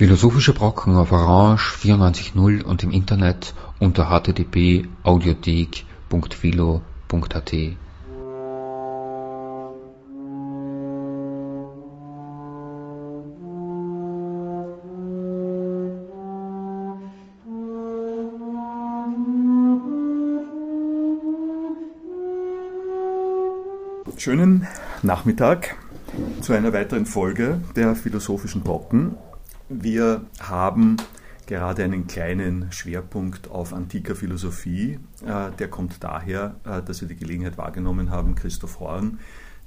Philosophische Brocken auf Orange 94.0 und im Internet unter http://audiothek.philo.at. Schönen Nachmittag zu einer weiteren Folge der Philosophischen Brocken. Wir haben gerade einen kleinen Schwerpunkt auf antiker Philosophie. Äh, der kommt daher, äh, dass wir die Gelegenheit wahrgenommen haben, Christoph Horn,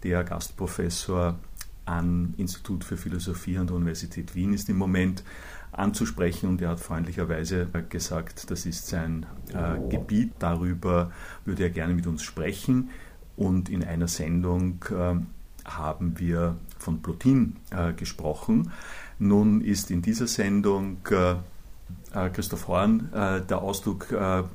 der Gastprofessor am Institut für Philosophie an der Universität Wien ist im Moment anzusprechen und er hat freundlicherweise gesagt, das ist sein äh, Gebiet, darüber würde er gerne mit uns sprechen und in einer Sendung haben wir von Plotin gesprochen. Nun ist in dieser Sendung äh, äh, Christoph Horn äh, der Ausdruck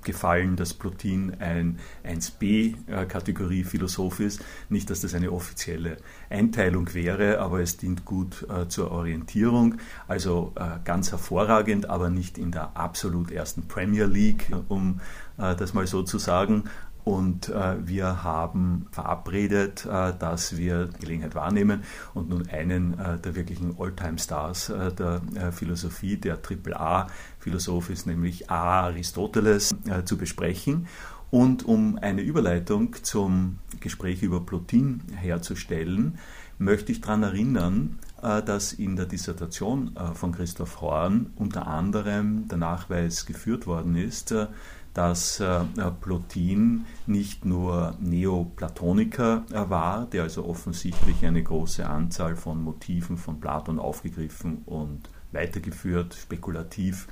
gefallen, dass Plotin ein 1b-Kategorie Philosoph ist. Nicht, dass das eine offizielle Einteilung wäre, aber es dient gut zur Orientierung. Also ganz hervorragend, aber nicht in der absolut ersten Premier League, um das mal so zu sagen. Und äh, wir haben verabredet, äh, dass wir die Gelegenheit wahrnehmen und nun einen äh, der wirklichen All-Time-Stars äh, der äh, Philosophie, der AAA-Philosoph ist, nämlich. Aristoteles, äh, zu besprechen. Und um eine Überleitung zum Gespräch über Plotin herzustellen, möchte ich daran erinnern, dass in der Dissertation von Christoph Horn unter anderem der Nachweis geführt worden ist, dass äh, Plotin nicht nur Neoplatoniker äh, war, der also offensichtlich eine große Anzahl von Motiven von Platon aufgegriffen und weitergeführt, spekulativ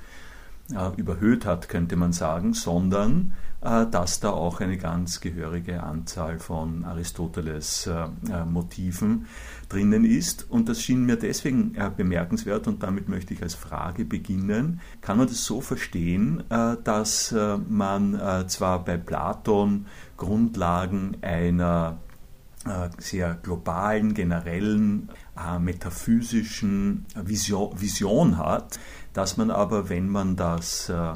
überhöht hat, könnte man sagen, sondern äh, dass da auch eine ganz gehörige Anzahl von Aristoteles äh, äh, Motiven drinnen ist. Und das schien mir deswegen bemerkenswert und damit möchte ich als Frage beginnen. Kann man das so verstehen, dass man zwar bei Platon Grundlagen einer sehr globalen, generellen, metaphysischen Vision hat, dass man aber, wenn man das äh,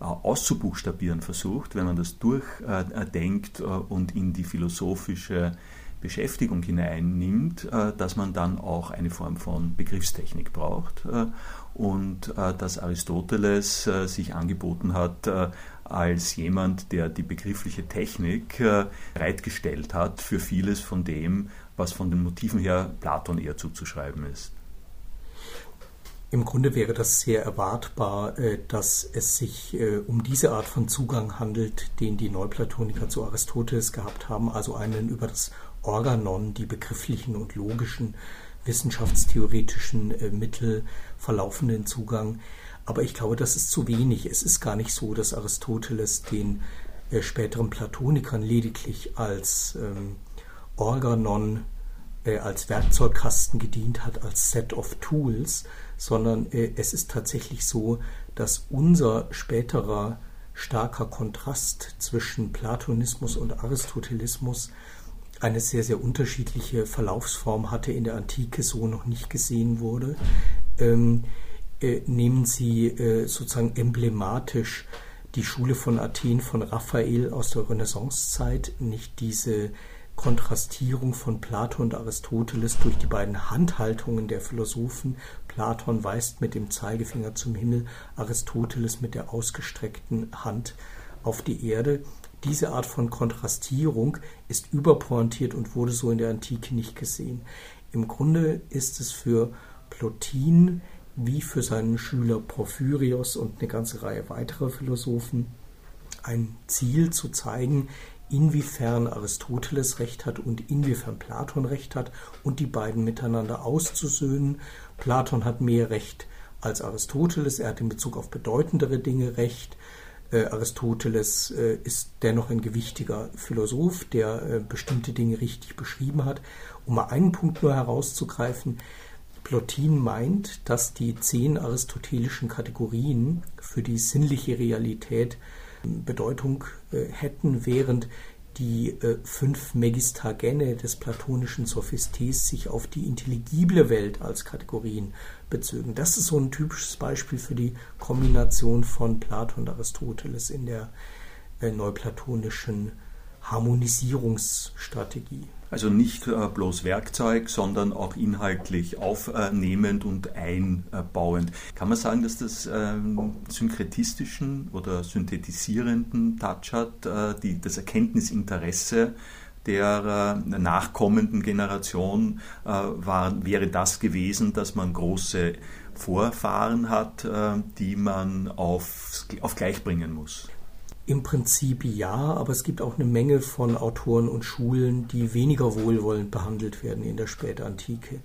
auszubuchstabieren versucht, wenn man das durchdenkt äh, und in die philosophische Beschäftigung hineinnimmt, äh, dass man dann auch eine Form von Begriffstechnik braucht und dass Aristoteles sich angeboten hat als jemand, der die begriffliche Technik bereitgestellt hat für vieles von dem, was von den Motiven her Platon eher zuzuschreiben ist. Im Grunde wäre das sehr erwartbar, äh, dass es sich äh, um diese Art von Zugang handelt, den die Neuplatoniker zu Aristoteles gehabt haben, also einen über das Organon, die begrifflichen und logischen wissenschaftstheoretischen äh, Mittel verlaufenden Zugang. Aber ich glaube, das ist zu wenig. Es ist gar nicht so, dass Aristoteles den späteren Platonikern lediglich als ähm, Organon, als Werkzeugkasten gedient hat, als Set of Tools, sondern äh, es ist tatsächlich so, dass unser späterer starker Kontrast zwischen Platonismus und Aristotelismus eine sehr, sehr unterschiedliche Verlaufsform hatte, in der Antike so noch nicht gesehen wurde. Ähm, äh, nehmen Sie äh, sozusagen emblematisch die Schule von Athen von Raphael aus der Renaissancezeit, nicht diese Kontrastierung von Platon und Aristoteles durch die beiden Handhaltungen der Philosophen. Platon weist mit dem Zeigefinger zum Himmel, Aristoteles mit der ausgestreckten Hand auf die Erde. Diese Art von Kontrastierung ist überpointiert und wurde so in der Antike nicht gesehen. Im Grunde ist es für Plotin wie für seinen Schüler Porphyrios und eine ganze Reihe weiterer Philosophen ein Ziel zu zeigen, inwiefern Aristoteles recht hat und inwiefern Platon recht hat und die beiden miteinander auszusöhnen. Platon hat mehr Recht als Aristoteles, er hat in Bezug auf bedeutendere Dinge Recht. Äh, Aristoteles äh, ist dennoch ein gewichtiger Philosoph, der äh, bestimmte Dinge richtig beschrieben hat. Um mal einen Punkt nur herauszugreifen, Plotin meint, dass die zehn aristotelischen Kategorien für die sinnliche Realität Bedeutung äh, hätten, während die äh, fünf Megistagene des platonischen Sophistes sich auf die intelligible Welt als Kategorien bezögen. Das ist so ein typisches Beispiel für die Kombination von Platon und Aristoteles in der äh, neuplatonischen Harmonisierungsstrategie. Also nicht äh, bloß Werkzeug, sondern auch inhaltlich aufnehmend und einbauend. Kann man sagen, dass das ähm, synkretistischen oder synthetisierenden Touch hat, äh, die, das Erkenntnisinteresse der äh, nachkommenden Generation war, wäre das gewesen, dass man große Vorfahren hat, die man auf, auf gleich bringen muss. Im Prinzip ja, aber es gibt auch eine Menge von Autoren und Schulen, die weniger wohlwollend behandelt werden in der Spätantike.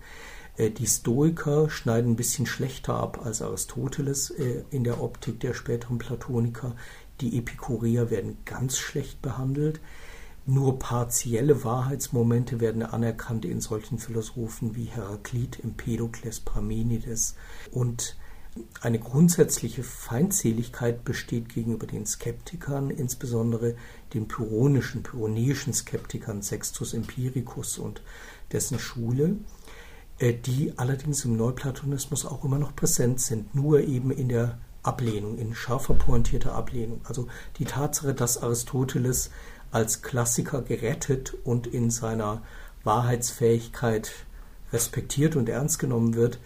Äh, die Stoiker schneiden ein bisschen schlechter ab als Aristoteles äh, in der Optik der späteren Platoniker. Die Epikureer werden ganz schlecht behandelt. Nur partielle Wahrheitsmomente werden anerkannt in solchen Philosophen wie Heraklit, Empedokles, Parmenides und eine grundsätzliche Feindseligkeit besteht gegenüber den Skeptikern, insbesondere den pyrrhonischen, pyrrhonischen Skeptikern Sextus Empiricus und dessen Schule, äh, die allerdings im Neuplatonismus auch immer noch präsent sind, nur eben in der Ablehnung, in scharfer pointierter Ablehnung. Also die Tatsache, dass Aristoteles als Klassiker gerettet und in seiner Wahrheitsfähigkeit respektiert und ernst genommen wird,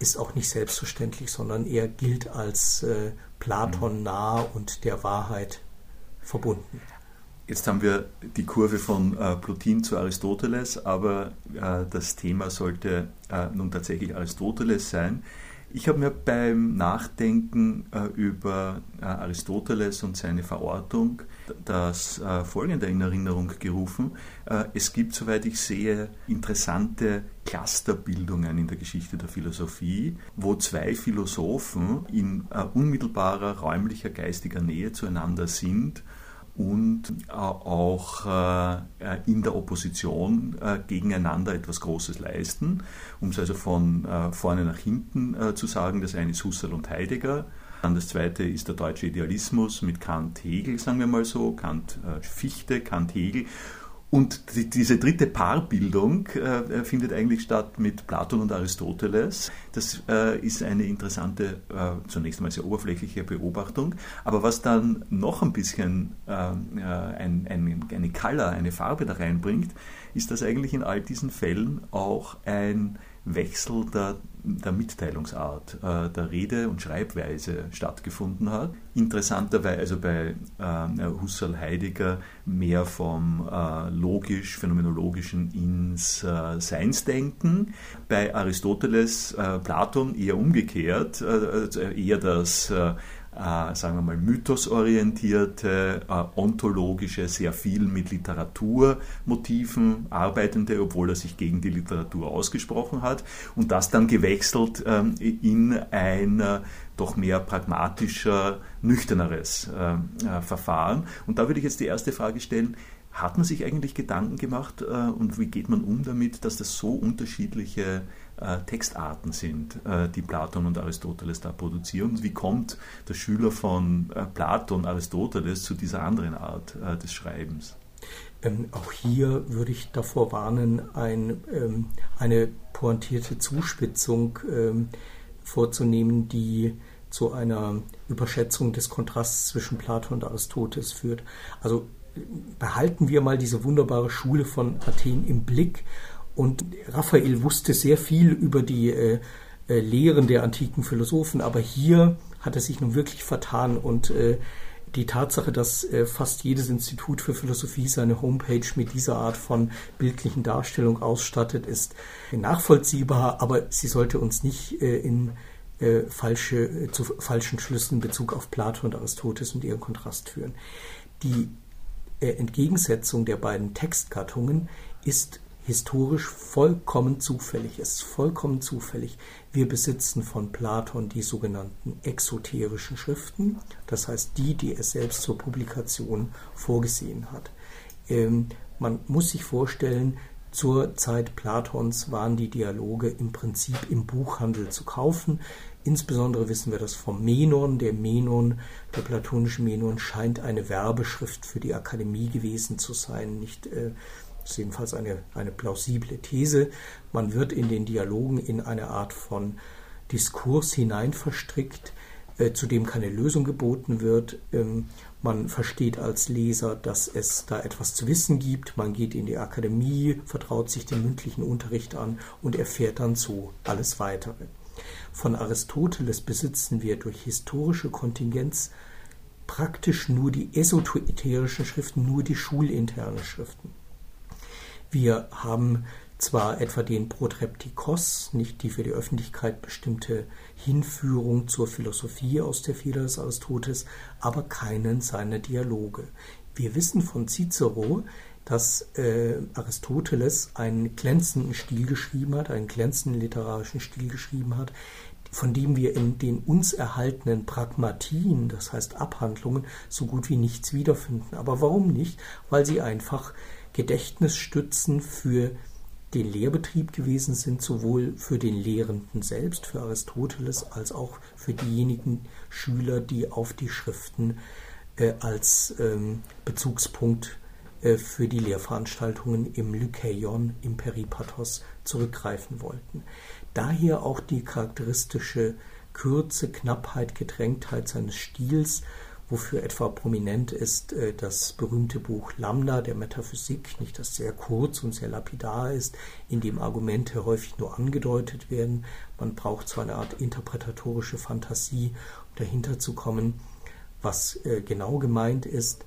ist auch nicht selbstverständlich, sondern er gilt als äh, Platon nah und der Wahrheit verbunden. Jetzt haben wir die Kurve von äh, Plotin zu Aristoteles, aber äh, das Thema sollte äh, nun tatsächlich Aristoteles sein. Ich habe mir beim Nachdenken äh, über äh, Aristoteles und seine Verortung das äh, folgende in Erinnerung gerufen. Äh, es gibt, soweit ich sehe, interessante Clusterbildungen in der Geschichte der Philosophie, wo zwei Philosophen in äh, unmittelbarer räumlicher geistiger Nähe zueinander sind und auch in der Opposition gegeneinander etwas Großes leisten. Um es also von vorne nach hinten zu sagen, das eine ist Husserl und Heidegger. Dann das zweite ist der deutsche Idealismus mit Kant, Hegel, sagen wir mal so, Kant, Fichte, Kant, Hegel. Und die, diese dritte Paarbildung äh, findet eigentlich statt mit Platon und Aristoteles. Das äh, ist eine interessante, äh, zunächst einmal sehr oberflächliche Beobachtung. Aber was dann noch ein bisschen äh, äh, ein, ein, eine Color, eine Farbe da reinbringt, ist, dass eigentlich in all diesen Fällen auch ein Wechsel der, der Mitteilungsart, äh, der Rede- und Schreibweise stattgefunden hat. Interessanterweise, also bei äh, Husserl Heidegger mehr vom äh, logisch-phänomenologischen ins äh, Seinsdenken, bei Aristoteles, äh, Platon eher umgekehrt, äh, eher das äh, sagen wir mal, mythosorientierte, äh, ontologische, sehr viel mit Literaturmotiven arbeitende, obwohl er sich gegen die Literatur ausgesprochen hat. Und das dann gewechselt ähm, in ein äh, doch mehr pragmatischer, nüchterneres Verfahren. Und da würde ich jetzt die erste Frage stellen, hat man sich eigentlich Gedanken gemacht und wie geht man um damit, dass das so unterschiedliche äh, Textarten sind, äh, die Platon und Aristoteles da produzieren. Wie kommt der Schüler von äh, Platon, Aristoteles zu dieser anderen Art des Schreibens? Ähm, auch hier würde ich davor warnen, ein, ähm, eine pointierte Zuspitzung ähm, vorzunehmen, die zu einer Überschätzung des Kontrasts zwischen Platon und Aristoteles führt. Also behalten wir mal diese wunderbare Schule von Athen im Blick und Raphael wusste sehr viel über die äh, äh, Lehren der antiken Philosophen, aber hier hat er sich nun wirklich vertan und äh, die Tatsache, dass äh, fast jedes Institut für Philosophie seine Homepage mit dieser Art von bildlichen Darstellung ausstattet, ist nachvollziehbar, aber sie sollte uns nicht äh, in äh, falsche, äh, zu falschen Schlüssen in Bezug auf Plato und Aristoteles und ihren Kontrast führen. Die äh, Entgegensetzung der beiden Textgattungen ist historisch vollkommen zufällig. Ist vollkommen zufällig. Wir besitzen von Platon die sogenannten exoterischen Schriften, das heißt die, die er selbst zur Publikation vorgesehen hat. Ähm, man muss sich vorstellen, zur Zeit Platons waren die Dialoge im Prinzip im Buchhandel zu kaufen. Insbesondere wissen wir das vom Menon. Der Menon, der platonische Menon, scheint eine Werbeschrift für die Akademie gewesen zu sein. Nicht, äh, ist jedenfalls eine, eine plausible These. Man wird in den Dialogen in eine Art von Diskurs hinein verstrickt, äh, zu dem keine Lösung geboten wird. Ähm, man versteht als Leser, dass es da etwas zu wissen gibt. Man geht in die Akademie, vertraut sich dem mündlichen Unterricht an und erfährt dann so alles weitere. Von Aristoteles besitzen wir durch historische Kontingenz praktisch nur die esoterischen Schriften, nur die schulinternen Schriften. Wir haben zwar etwa den Protreptikos, nicht die für die Öffentlichkeit bestimmte Hinführung zur Philosophie aus der Feder des Aristoteles, aber keinen seiner Dialoge. Wir wissen von Cicero, dass äh, Aristoteles einen glänzenden Stil geschrieben hat, einen glänzenden literarischen Stil geschrieben hat, von dem wir in den uns erhaltenen Pragmatien, das heißt Abhandlungen, so gut wie nichts wiederfinden. Aber warum nicht? Weil sie einfach Gedächtnisstützen für den Lehrbetrieb gewesen sind, sowohl für den Lehrenden selbst, für Aristoteles, als auch für diejenigen Schüler, die auf die Schriften äh, als ähm, Bezugspunkt äh, für die Lehrveranstaltungen im Lykeion, im Peripathos zurückgreifen wollten. Daher auch die charakteristische Kürze, Knappheit, Gedrängtheit seines Stils, wofür etwa prominent ist äh, das berühmte Buch Lambda der Metaphysik, nicht das sehr kurz und sehr lapidar ist, in dem Argumente häufig nur angedeutet werden. Man braucht so eine Art interpretatorische Fantasie, um dahinter zu kommen, was äh, genau gemeint ist.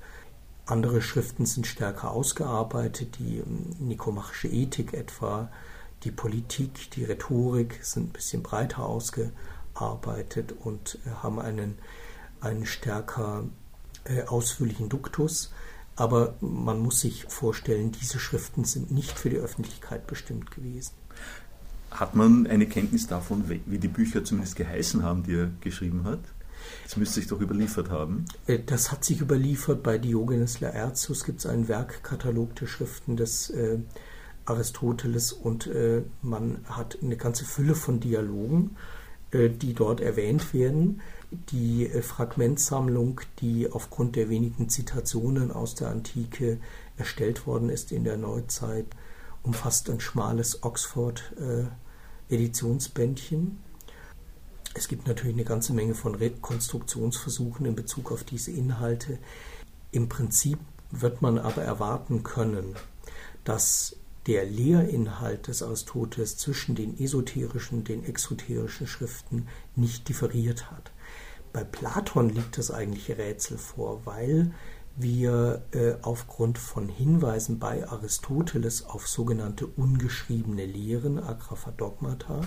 Andere Schriften sind stärker ausgearbeitet, die ähm, nikomachische Ethik etwa, die Politik, die Rhetorik sind ein bisschen breiter ausgearbeitet und äh, haben einen einen stärker äh, ausführlichen Duktus. Aber man muss sich vorstellen, diese Schriften sind nicht für die Öffentlichkeit bestimmt gewesen. Hat man eine Kenntnis davon, wie die Bücher zumindest geheißen haben, die er geschrieben hat? Das müsste sich doch überliefert haben. Äh, das hat sich überliefert. Bei Diogenes Laertius gibt es einen Werkkatalog der Schriften des äh, Aristoteles und äh, man hat eine ganze Fülle von Dialogen, äh, die dort erwähnt werden die äh, Fragmentsammlung, die aufgrund der wenigen Zitationen aus der Antike erstellt worden ist in der Neuzeit, umfasst ein schmales Oxford-Editionsbändchen. Es gibt natürlich eine ganze Menge von Rekonstruktionsversuchen in Bezug auf diese Inhalte. Im Prinzip wird man aber erwarten können, dass der Lehrinhalt des Aristoteles zwischen den esoterischen und den exoterischen Schriften nicht differiert hat. Bei Platon liegt das eigentliche Rätsel vor, weil wir äh, aufgrund von Hinweisen bei Aristoteles auf sogenannte ungeschriebene Lehren, Agraphadogmata,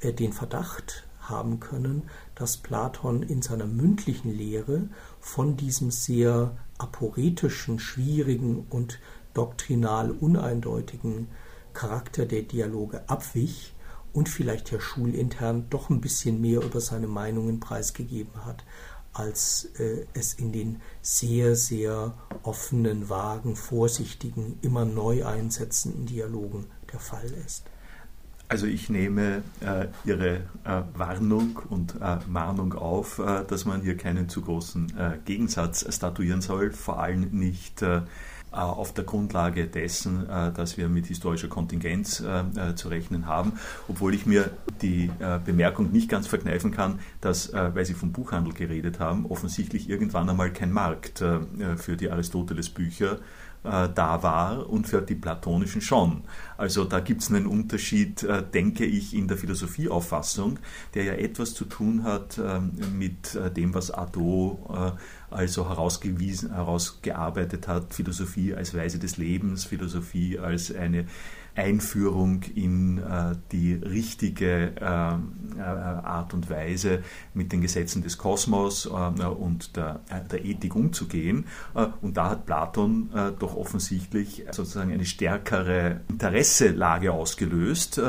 äh, den Verdacht haben können, dass Platon in seiner mündlichen Lehre von diesem sehr aporetischen, schwierigen und doktrinal uneindeutigen Charakter der Dialoge abwich und vielleicht ja schulintern doch ein bisschen mehr über seine Meinungen preisgegeben hat, als äh, es in den sehr, sehr offenen, vagen, vorsichtigen, immer neu einsetzenden Dialogen der Fall ist. Also ich nehme äh, Ihre äh, Warnung und äh, Mahnung auf, äh, dass man hier keinen zu großen äh, Gegensatz statuieren soll, vor allem nicht äh, auf der Grundlage dessen, äh, dass wir mit historischer Kontingenz äh, zu rechnen haben, obwohl ich mir die Bemerkung nicht ganz verkneifen kann, dass, weil Sie vom Buchhandel geredet haben, offensichtlich irgendwann einmal kein Markt für die Aristoteles-Bücher äh, da war und für die platonischen schon. Also da gibt es einen Unterschied, äh, denke ich, in der Philosophieauffassung, der ja etwas zu tun hat äh, mit äh, dem, was Adot äh, also herausgewiesen, herausgearbeitet hat, Philosophie als Weise des Lebens, Philosophie als eine Einführung in äh, die richtige äh, äh, Art und Weise mit den Gesetzen des Kosmos äh, und der, äh, der, Ethik umzugehen. Äh, und da hat Platon doch offensichtlich sozusagen eine stärkere Interesselage ausgelöst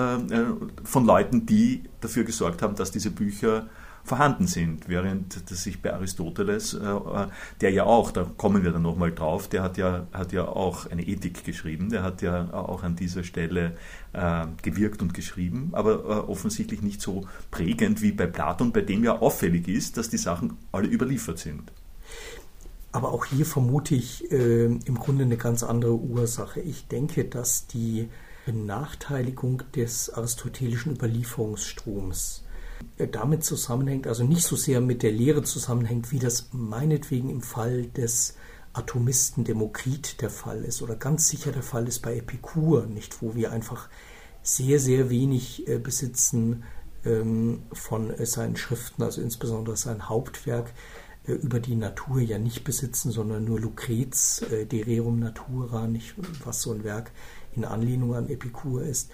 von Leuten, die dafür gesorgt haben, dass diese Bücher vorhanden sind, während das sich bei Aristoteles, äh, der ja auch, da kommen wir dann nochmal drauf, der hat ja, hat ja auch eine Ethik geschrieben, der hat ja auch an dieser Stelle äh, gewirkt und geschrieben, aber äh, offensichtlich nicht so prägend wie bei Platon, bei dem ja auffällig ist, dass die Sachen alle überliefert sind. Aber auch hier vermute ich äh, im Grunde eine ganz andere Ursache. Ich denke, dass die Benachteiligung des aristotelischen Überlieferungsstroms damit zusammenhängt, also nicht so sehr mit der Lehre zusammenhängt, wie das meinetwegen im Fall des Atomisten Demokrit der Fall ist oder ganz sicher der Fall ist bei Epikur, nicht, wo wir einfach sehr, sehr wenig äh, besitzen ähm, von äh, seinen Schriften, also insbesondere sein Hauptwerk äh, über die Natur ja nicht besitzen, sondern nur Lucrez, äh, De Rerum Natura, nicht, was so ein Werk in Anlehnung an Epikur ist.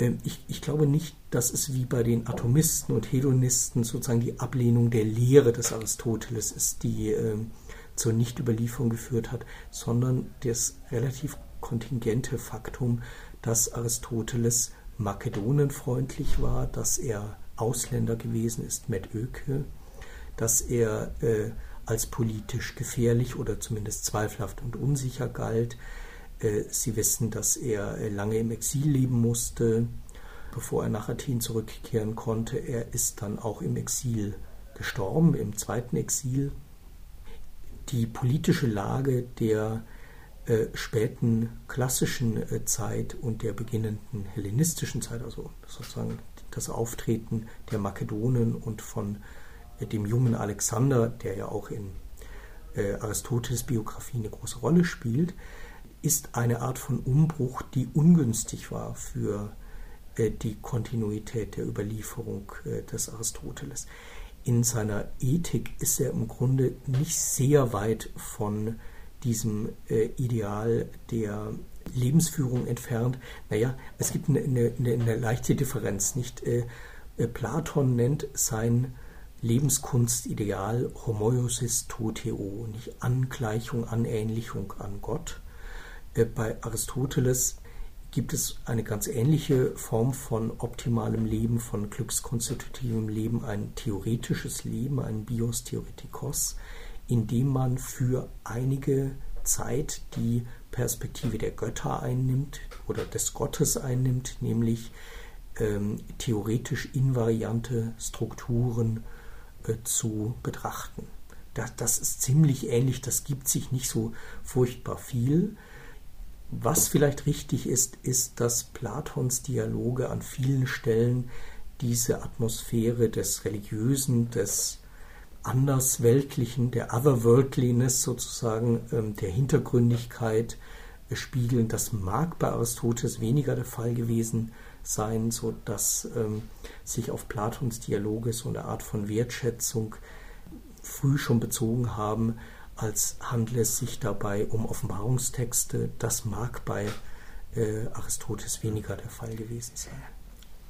Ähm, ich, ich, glaube nicht, dass es wie bei den Atomisten und Hedonisten sozusagen die Ablehnung der Lehre des Aristoteles ist, die äh, zur Nichtüberlieferung geführt hat, sondern das relativ kontingente Faktum, dass Aristoteles makedonenfreundlich war, dass er Ausländer gewesen ist mit Öke, dass er äh, als politisch gefährlich oder zumindest zweifelhaft und unsicher galt, Sie wissen, dass er äh, lange im Exil leben musste, bevor er nach Athen zurückkehren konnte. Er ist dann auch im Exil gestorben, im zweiten Exil. Die politische Lage der äh, späten klassischen äh, Zeit und der beginnenden hellenistischen Zeit, also sozusagen das Auftreten der Makedonen und von äh, dem jungen Alexander, der ja auch in äh, Aristoteles Biografie eine große Rolle spielt, ist eine Art von Umbruch, die ungünstig war für äh, die Kontinuität der Überlieferung äh, des Aristoteles. In seiner Ethik ist er im Grunde nicht sehr weit von diesem äh, Ideal der Lebensführung entfernt. Naja, es gibt eine, eine, eine leichte Differenz. Nicht? Platon nennt sein Lebenskunstideal Homoiosis toteo, nicht Angleichung, Anähnlichung an Gott. Äh, bei Aristoteles gibt es eine ganz ähnliche Form von optimalem Leben, von glückskonstitutivem Leben, ein theoretisches Leben, ein Bios Theoretikos, in dem man für einige Zeit die Perspektive der Götter einnimmt oder des Gottes einnimmt, nämlich ähm, theoretisch invariante Strukturen äh, zu betrachten. Das, das ist ziemlich ähnlich, das gibt sich nicht so furchtbar viel. Was vielleicht richtig ist, ist, dass Platons Dialoge an vielen Stellen diese Atmosphäre des Religiösen, des Andersweltlichen, der Otherworldliness sozusagen, ähm, der Hintergründigkeit spiegeln. Das mag bei Aristoteles weniger der Fall gewesen sein, so dass ähm, sich auf Platons Dialoge so eine Art von Wertschätzung früh schon bezogen haben als handle es sich dabei um Offenbarungstexte. Das mag bei äh, Aristoteles weniger der Fall gewesen sein.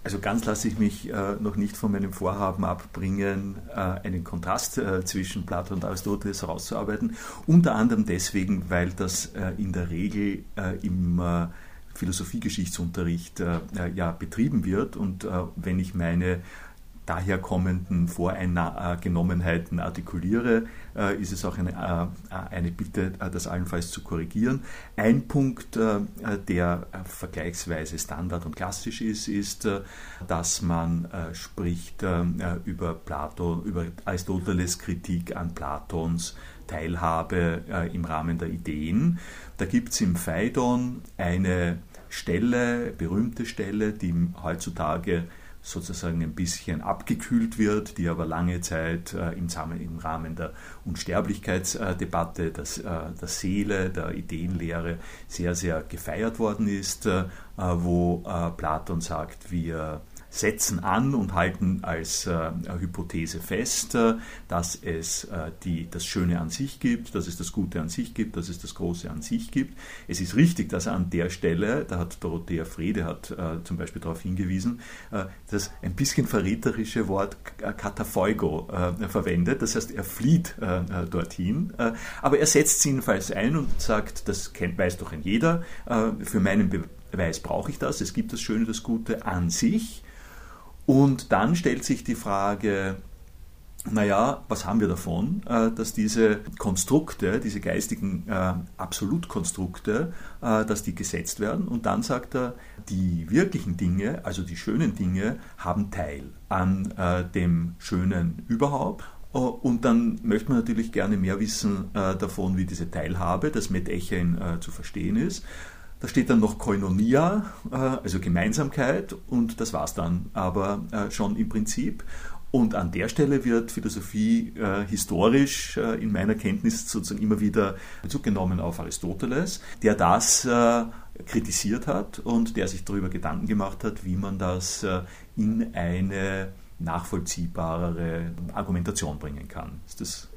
Also ganz lasse ich mich äh, noch nicht von meinem Vorhaben abbringen, äh, einen Kontrast äh, zwischen Plato und Aristoteles herauszuarbeiten. Unter anderem deswegen, weil das äh, in der Regel äh, im Philosophiegeschichtsunterricht ja betrieben wird und wenn ich meine daherkommenden Voreingenommenheiten artikuliere, äh, ist es auch eine, äh, eine Bitte, äh, das allenfalls zu korrigieren. Ein Punkt, der vergleichsweise standard und klassisch ist, ist, dass man spricht über Plato, über Aristoteles Kritik an Platons Teilhabe im Rahmen der Ideen. Da gibt es im Phaidon eine Stelle, berühmte Stelle, die heutzutage sozusagen ein bisschen abgekühlt wird, die aber lange Zeit äh, im, Rahmen der Unsterblichkeitsdebatte, das, äh, der Seele, der Ideenlehre sehr, sehr gefeiert worden ist, äh, wo äh, Platon sagt, wir setzen an und halten als äh, Hypothese fest, äh, dass es äh, die, das Schöne an sich gibt, dass es das Gute an sich gibt, dass es das Große an sich gibt. Es ist richtig, dass an der Stelle, da hat Dorothea Frede hat äh, zum Beispiel darauf hingewiesen, äh, das ein bisschen verräterische Wort Katafeugo äh, verwendet, das heißt, er flieht dorthin, aber er setzt es jedenfalls ein und sagt, das kennt, weiß doch ein jeder, für meinen Beweis brauche ich das, es gibt das Schöne, das Gute an sich, und dann stellt sich die Frage, naja, was haben wir davon, äh, dass diese Konstrukte, diese geistigen äh, Absolutkonstrukte, äh, dass die gesetzt werden. Und dann sagt er, die wirklichen Dinge, also die schönen Dinge, haben Teil an dem Schönen überhaupt. Und dann möchte man natürlich gerne mehr wissen davon, wie diese Teilhabe, das Metechen, zu verstehen ist. Da steht dann noch Koinonia, also Gemeinsamkeit, und das war es dann aber schon im Prinzip. Und an der Stelle wird Philosophie äh, historisch äh, in meiner Kenntnis sozusagen immer wieder Bezug genommen auf Aristoteles, der das äh, kritisiert hat und der sich darüber Gedanken gemacht hat, wie man das äh, in eine nachvollziehbarere Argumentation bringen kann. Ist das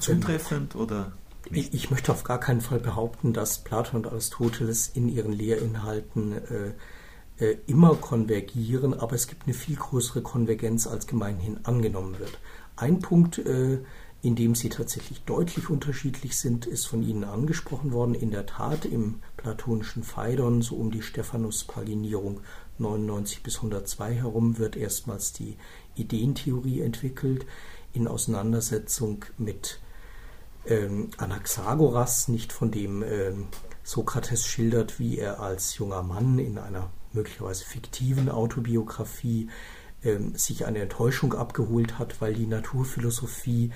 zutreffend oder? Ich, ich, möchte auf gar keinen Fall behaupten, dass Platon und Aristoteles in ihren Lehrinhalten äh, äh, immer konvergieren, aber es gibt eine viel größere Konvergenz, als gemeinhin angenommen wird. Ein Punkt, äh, in dem sie tatsächlich deutlich unterschiedlich sind, ist von Ihnen angesprochen worden. In der Tat im platonischen Phaidon, so um die Stephanus-Paginierung 99 bis 102 herum, wird erstmals die Ideentheorie entwickelt in Auseinandersetzung mit ähm, Anaxagoras, nicht von dem ähm, Sokrates schildert, wie er als junger Mann in einer möglicherweise fiktiven Autobiografie ähm, sich eine Enttäuschung abgeholt hat, weil die Naturphilosophie,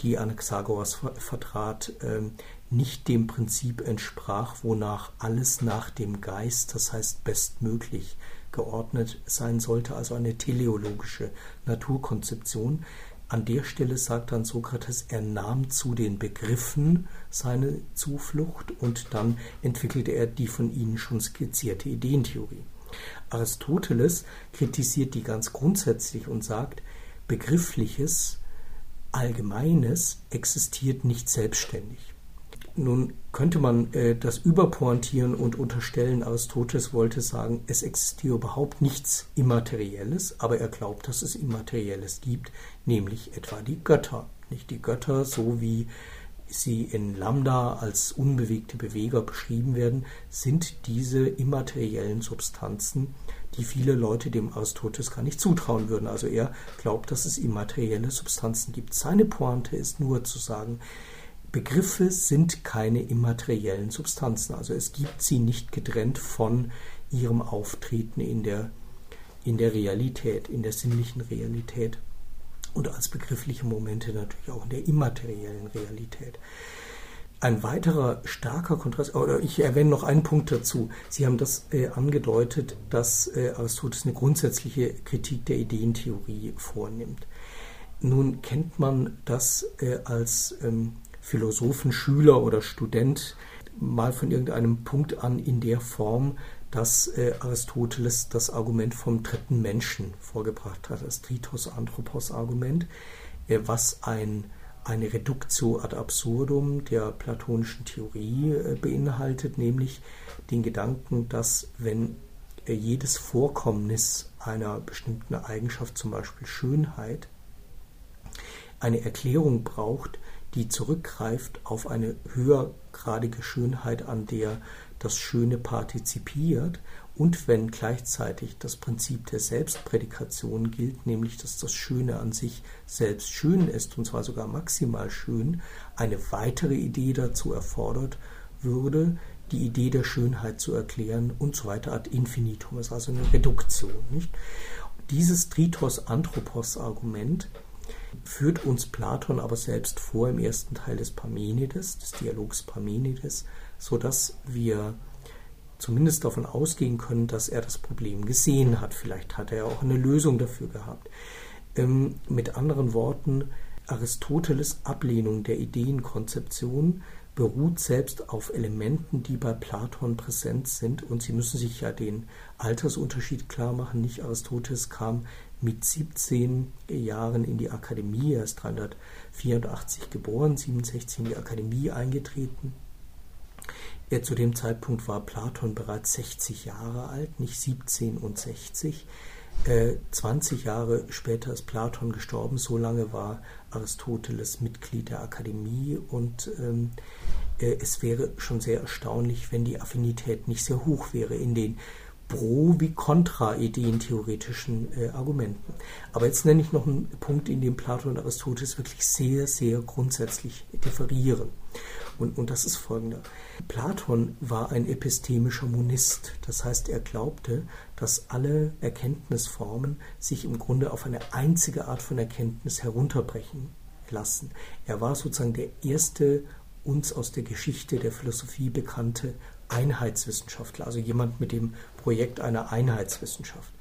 die Anaxagoras vertrat, ähm, nicht dem Prinzip entsprach, wonach alles nach dem Geist, das heißt bestmöglich, geordnet sein sollte, also eine teleologische Naturkonzeption. An der Stelle sagt dann Sokrates, er nahm zu den Begriffen seine Zuflucht und dann entwickelte er die von Ihnen schon skizzierte Ideentheorie. Aristoteles kritisiert die ganz grundsätzlich und sagt, Begriffliches, Allgemeines existiert nicht selbstständig. Nun könnte man äh, das überpointieren und unterstellen, Aristoteles wollte sagen, es existiert überhaupt nichts Immaterielles, aber er glaubt, dass es Immaterielles gibt, nämlich etwa die Götter. Nicht die Götter, so wie sie in Lambda als unbewegte Beweger beschrieben werden, sind diese immateriellen Substanzen, die viele Leute dem Aristoteles gar nicht zutrauen würden. Also er glaubt, dass es immaterielle Substanzen gibt. Seine Pointe ist nur zu sagen, Begriffe sind keine immateriellen Substanzen. Also es gibt sie nicht getrennt von ihrem Auftreten in der, in der Realität, in der sinnlichen Realität und als begriffliche Momente natürlich auch in der immateriellen Realität. Ein weiterer starker Kontrast, oder ich erwähne noch einen Punkt dazu. Sie haben das äh, angedeutet, dass äh, Aristoteles eine grundsätzliche Kritik der Ideentheorie vornimmt. Nun kennt man das äh, als ähm, Philosophenschüler oder Student mal von irgendeinem Punkt an in der Form, dass äh, Aristoteles das Argument vom dritten Menschen vorgebracht hat, das Tritos-Anthropos-Argument, äh, was ein, eine Reductio ad absurdum der platonischen Theorie äh, beinhaltet, nämlich den Gedanken, dass wenn äh, jedes Vorkommnis einer bestimmten Eigenschaft, zum Beispiel Schönheit, eine Erklärung braucht, die zurückgreift auf eine höhergradige Schönheit, an der das Schöne partizipiert und wenn gleichzeitig das Prinzip der Selbstprädikation gilt, nämlich dass das Schöne an sich selbst schön ist und zwar sogar maximal schön, eine weitere Idee dazu erfordert würde, die Idee der Schönheit zu erklären und so weiter ad infinitum. Das ist also eine Reduktion. Nicht? Dieses Tritos-Anthropos-Argument führt uns Platon aber selbst vor im ersten Teil des Parmenides, des Dialogs Parmenides, sodass wir zumindest davon ausgehen können, dass er das Problem gesehen hat. Vielleicht hat er auch eine Lösung dafür gehabt. Ähm, mit anderen Worten, Aristoteles Ablehnung der Ideenkonzeption beruht selbst auf Elementen, die bei Platon präsent sind. Und Sie müssen sich ja den Altersunterschied klar machen. Nicht Aristoteles kam mit 17 Jahren in die Akademie, er ist 384 geboren, 67 in die Akademie eingetreten. Er, zu dem Zeitpunkt war Platon bereits 60 Jahre alt, nicht 17 und 60. Äh, 20 Jahre später ist Platon gestorben, so lange war Aristoteles Mitglied der Akademie und ähm, äh, es wäre schon sehr erstaunlich, wenn die Affinität nicht sehr hoch wäre. In den pro- wie kontra-ideentheoretischen äh, Argumenten. Aber jetzt nenne ich noch einen Punkt, in dem Platon und Aristoteles wirklich sehr, sehr grundsätzlich differieren. Und, und das ist folgender. Platon war ein epistemischer Monist. Das heißt, er glaubte, dass alle Erkenntnisformen sich im Grunde auf eine einzige Art von Erkenntnis herunterbrechen lassen. Er war sozusagen der erste uns aus der Geschichte der Philosophie bekannte Einheitswissenschaftler, also jemand mit dem Projekt einer Einheitswissenschaft.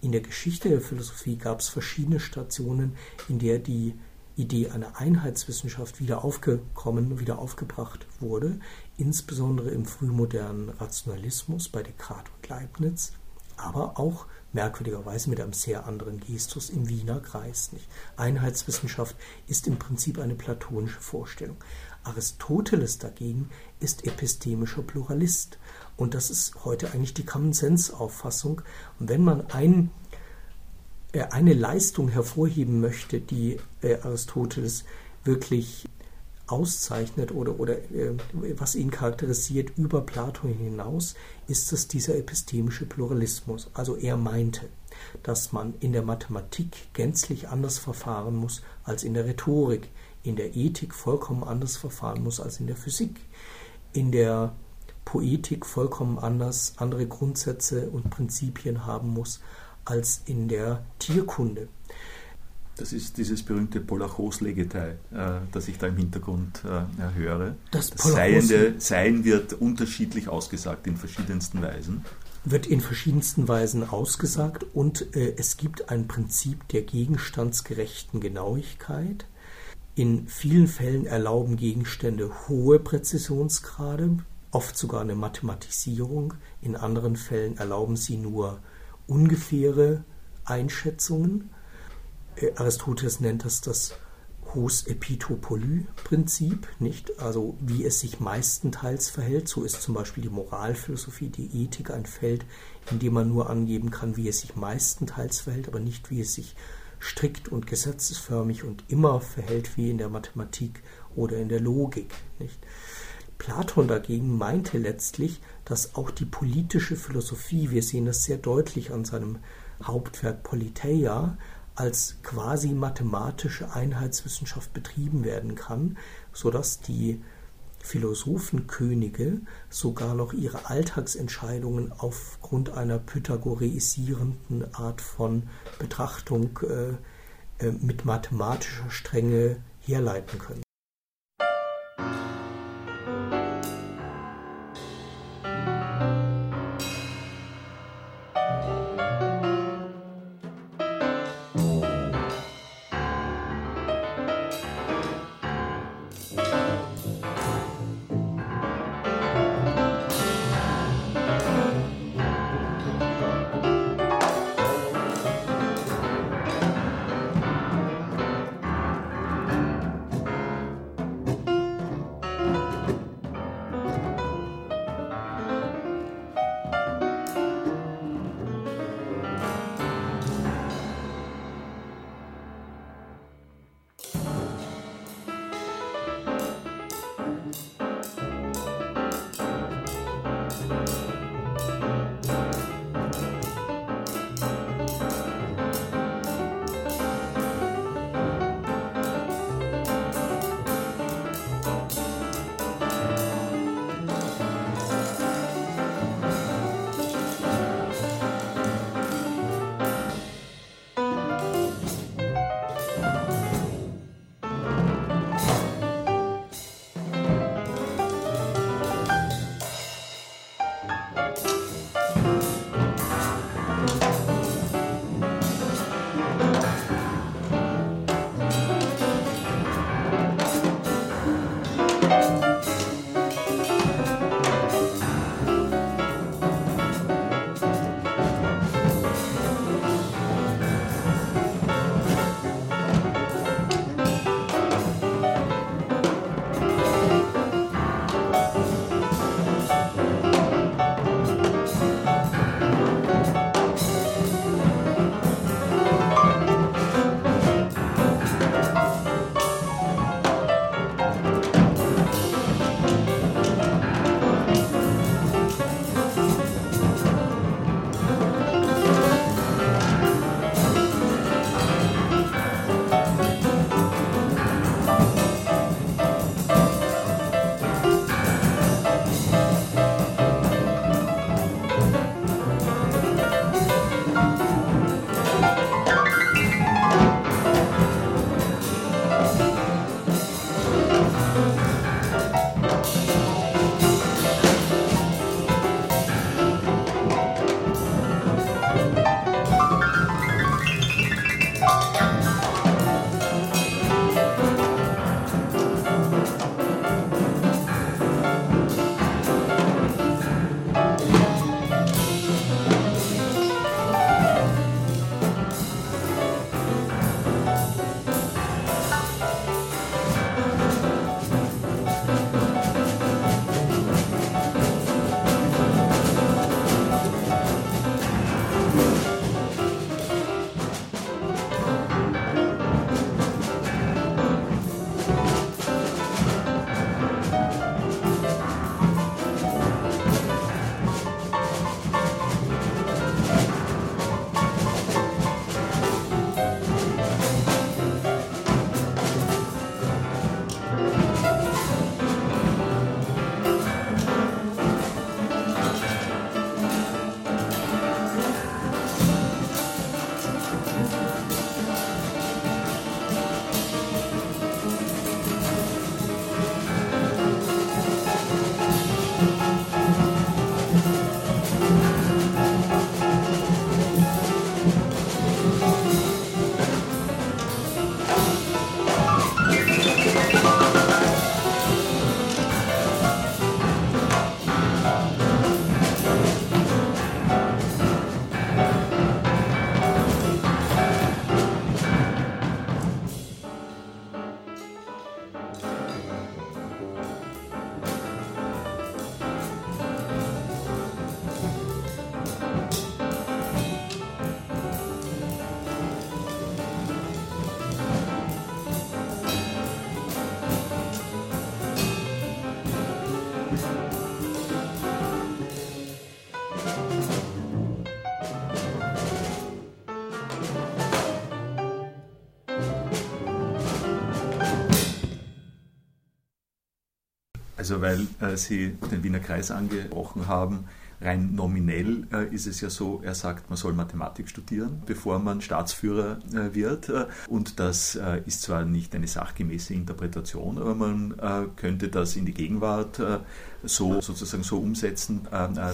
In der Geschichte der Philosophie gab es verschiedene Stationen, in der die Idee einer Einheitswissenschaft wieder aufgekommen, wieder aufgebracht wurde, insbesondere im frühmodernen Rationalismus bei Descartes und Leibniz, aber auch merkwürdigerweise mit einem sehr anderen Gestus im Wiener Kreis. Nicht? Einheitswissenschaft ist im Prinzip eine platonische Vorstellung. Aristoteles dagegen ist epistemischer Pluralist. Und das ist heute eigentlich die Common Sense Auffassung. Und wenn man ein, äh, eine Leistung hervorheben möchte, die äh, Aristoteles wirklich auszeichnet oder, oder äh, was ihn charakterisiert über Platon hinaus, ist es dieser epistemische Pluralismus. Also er meinte, dass man in der Mathematik gänzlich anders verfahren muss als in der Rhetorik, in der Ethik vollkommen anders verfahren muss als in der Physik, in der Poetik vollkommen anders andere Grundsätze und Prinzipien haben muss als in der Tierkunde. Das ist dieses berühmte Polachos-Legeteil, äh, das ich da im Hintergrund äh, höre. Das, das Seiende, Sein wird unterschiedlich ausgesagt in verschiedensten Weisen. Wird in verschiedensten Weisen ausgesagt und äh, es gibt ein Prinzip der gegenstandsgerechten Genauigkeit in vielen Fällen erlauben Gegenstände hohe Präzisionsgrade, oft sogar eine Mathematisierung. In anderen Fällen erlauben sie nur ungefähre Einschätzungen. Äh, Aristoteles nennt das das Hos Epitopoly-Prinzip, nicht? Also wie es sich meistenteils verhält. So ist zum Beispiel die Moralphilosophie, die Ethik ein Feld, in dem man nur angeben kann, wie es sich meistenteils verhält, aber nicht wie es sich strikt und gesetzesförmig und immer verhält wie in der Mathematik oder in der Logik. Nicht? Platon dagegen meinte letztlich, dass auch die politische Philosophie, wir sehen das sehr deutlich an seinem Hauptwerk Politeia, als quasi mathematische Einheitswissenschaft betrieben werden kann, sodass die Philosophenkönige sogar noch ihre Alltagsentscheidungen aufgrund einer pythagoreisierenden Art von Betrachtung äh, äh, mit mathematischer Strenge herleiten können. Also weil äh, Sie den Wiener Kreis angesprochen haben, rein nominell äh, ist es ja so, er sagt, man soll Mathematik studieren, bevor man Staatsführer äh, wird. Äh, und das äh, ist zwar nicht eine sachgemäße Interpretation, aber man äh, könnte das in die Gegenwart so sozusagen so umsetzen,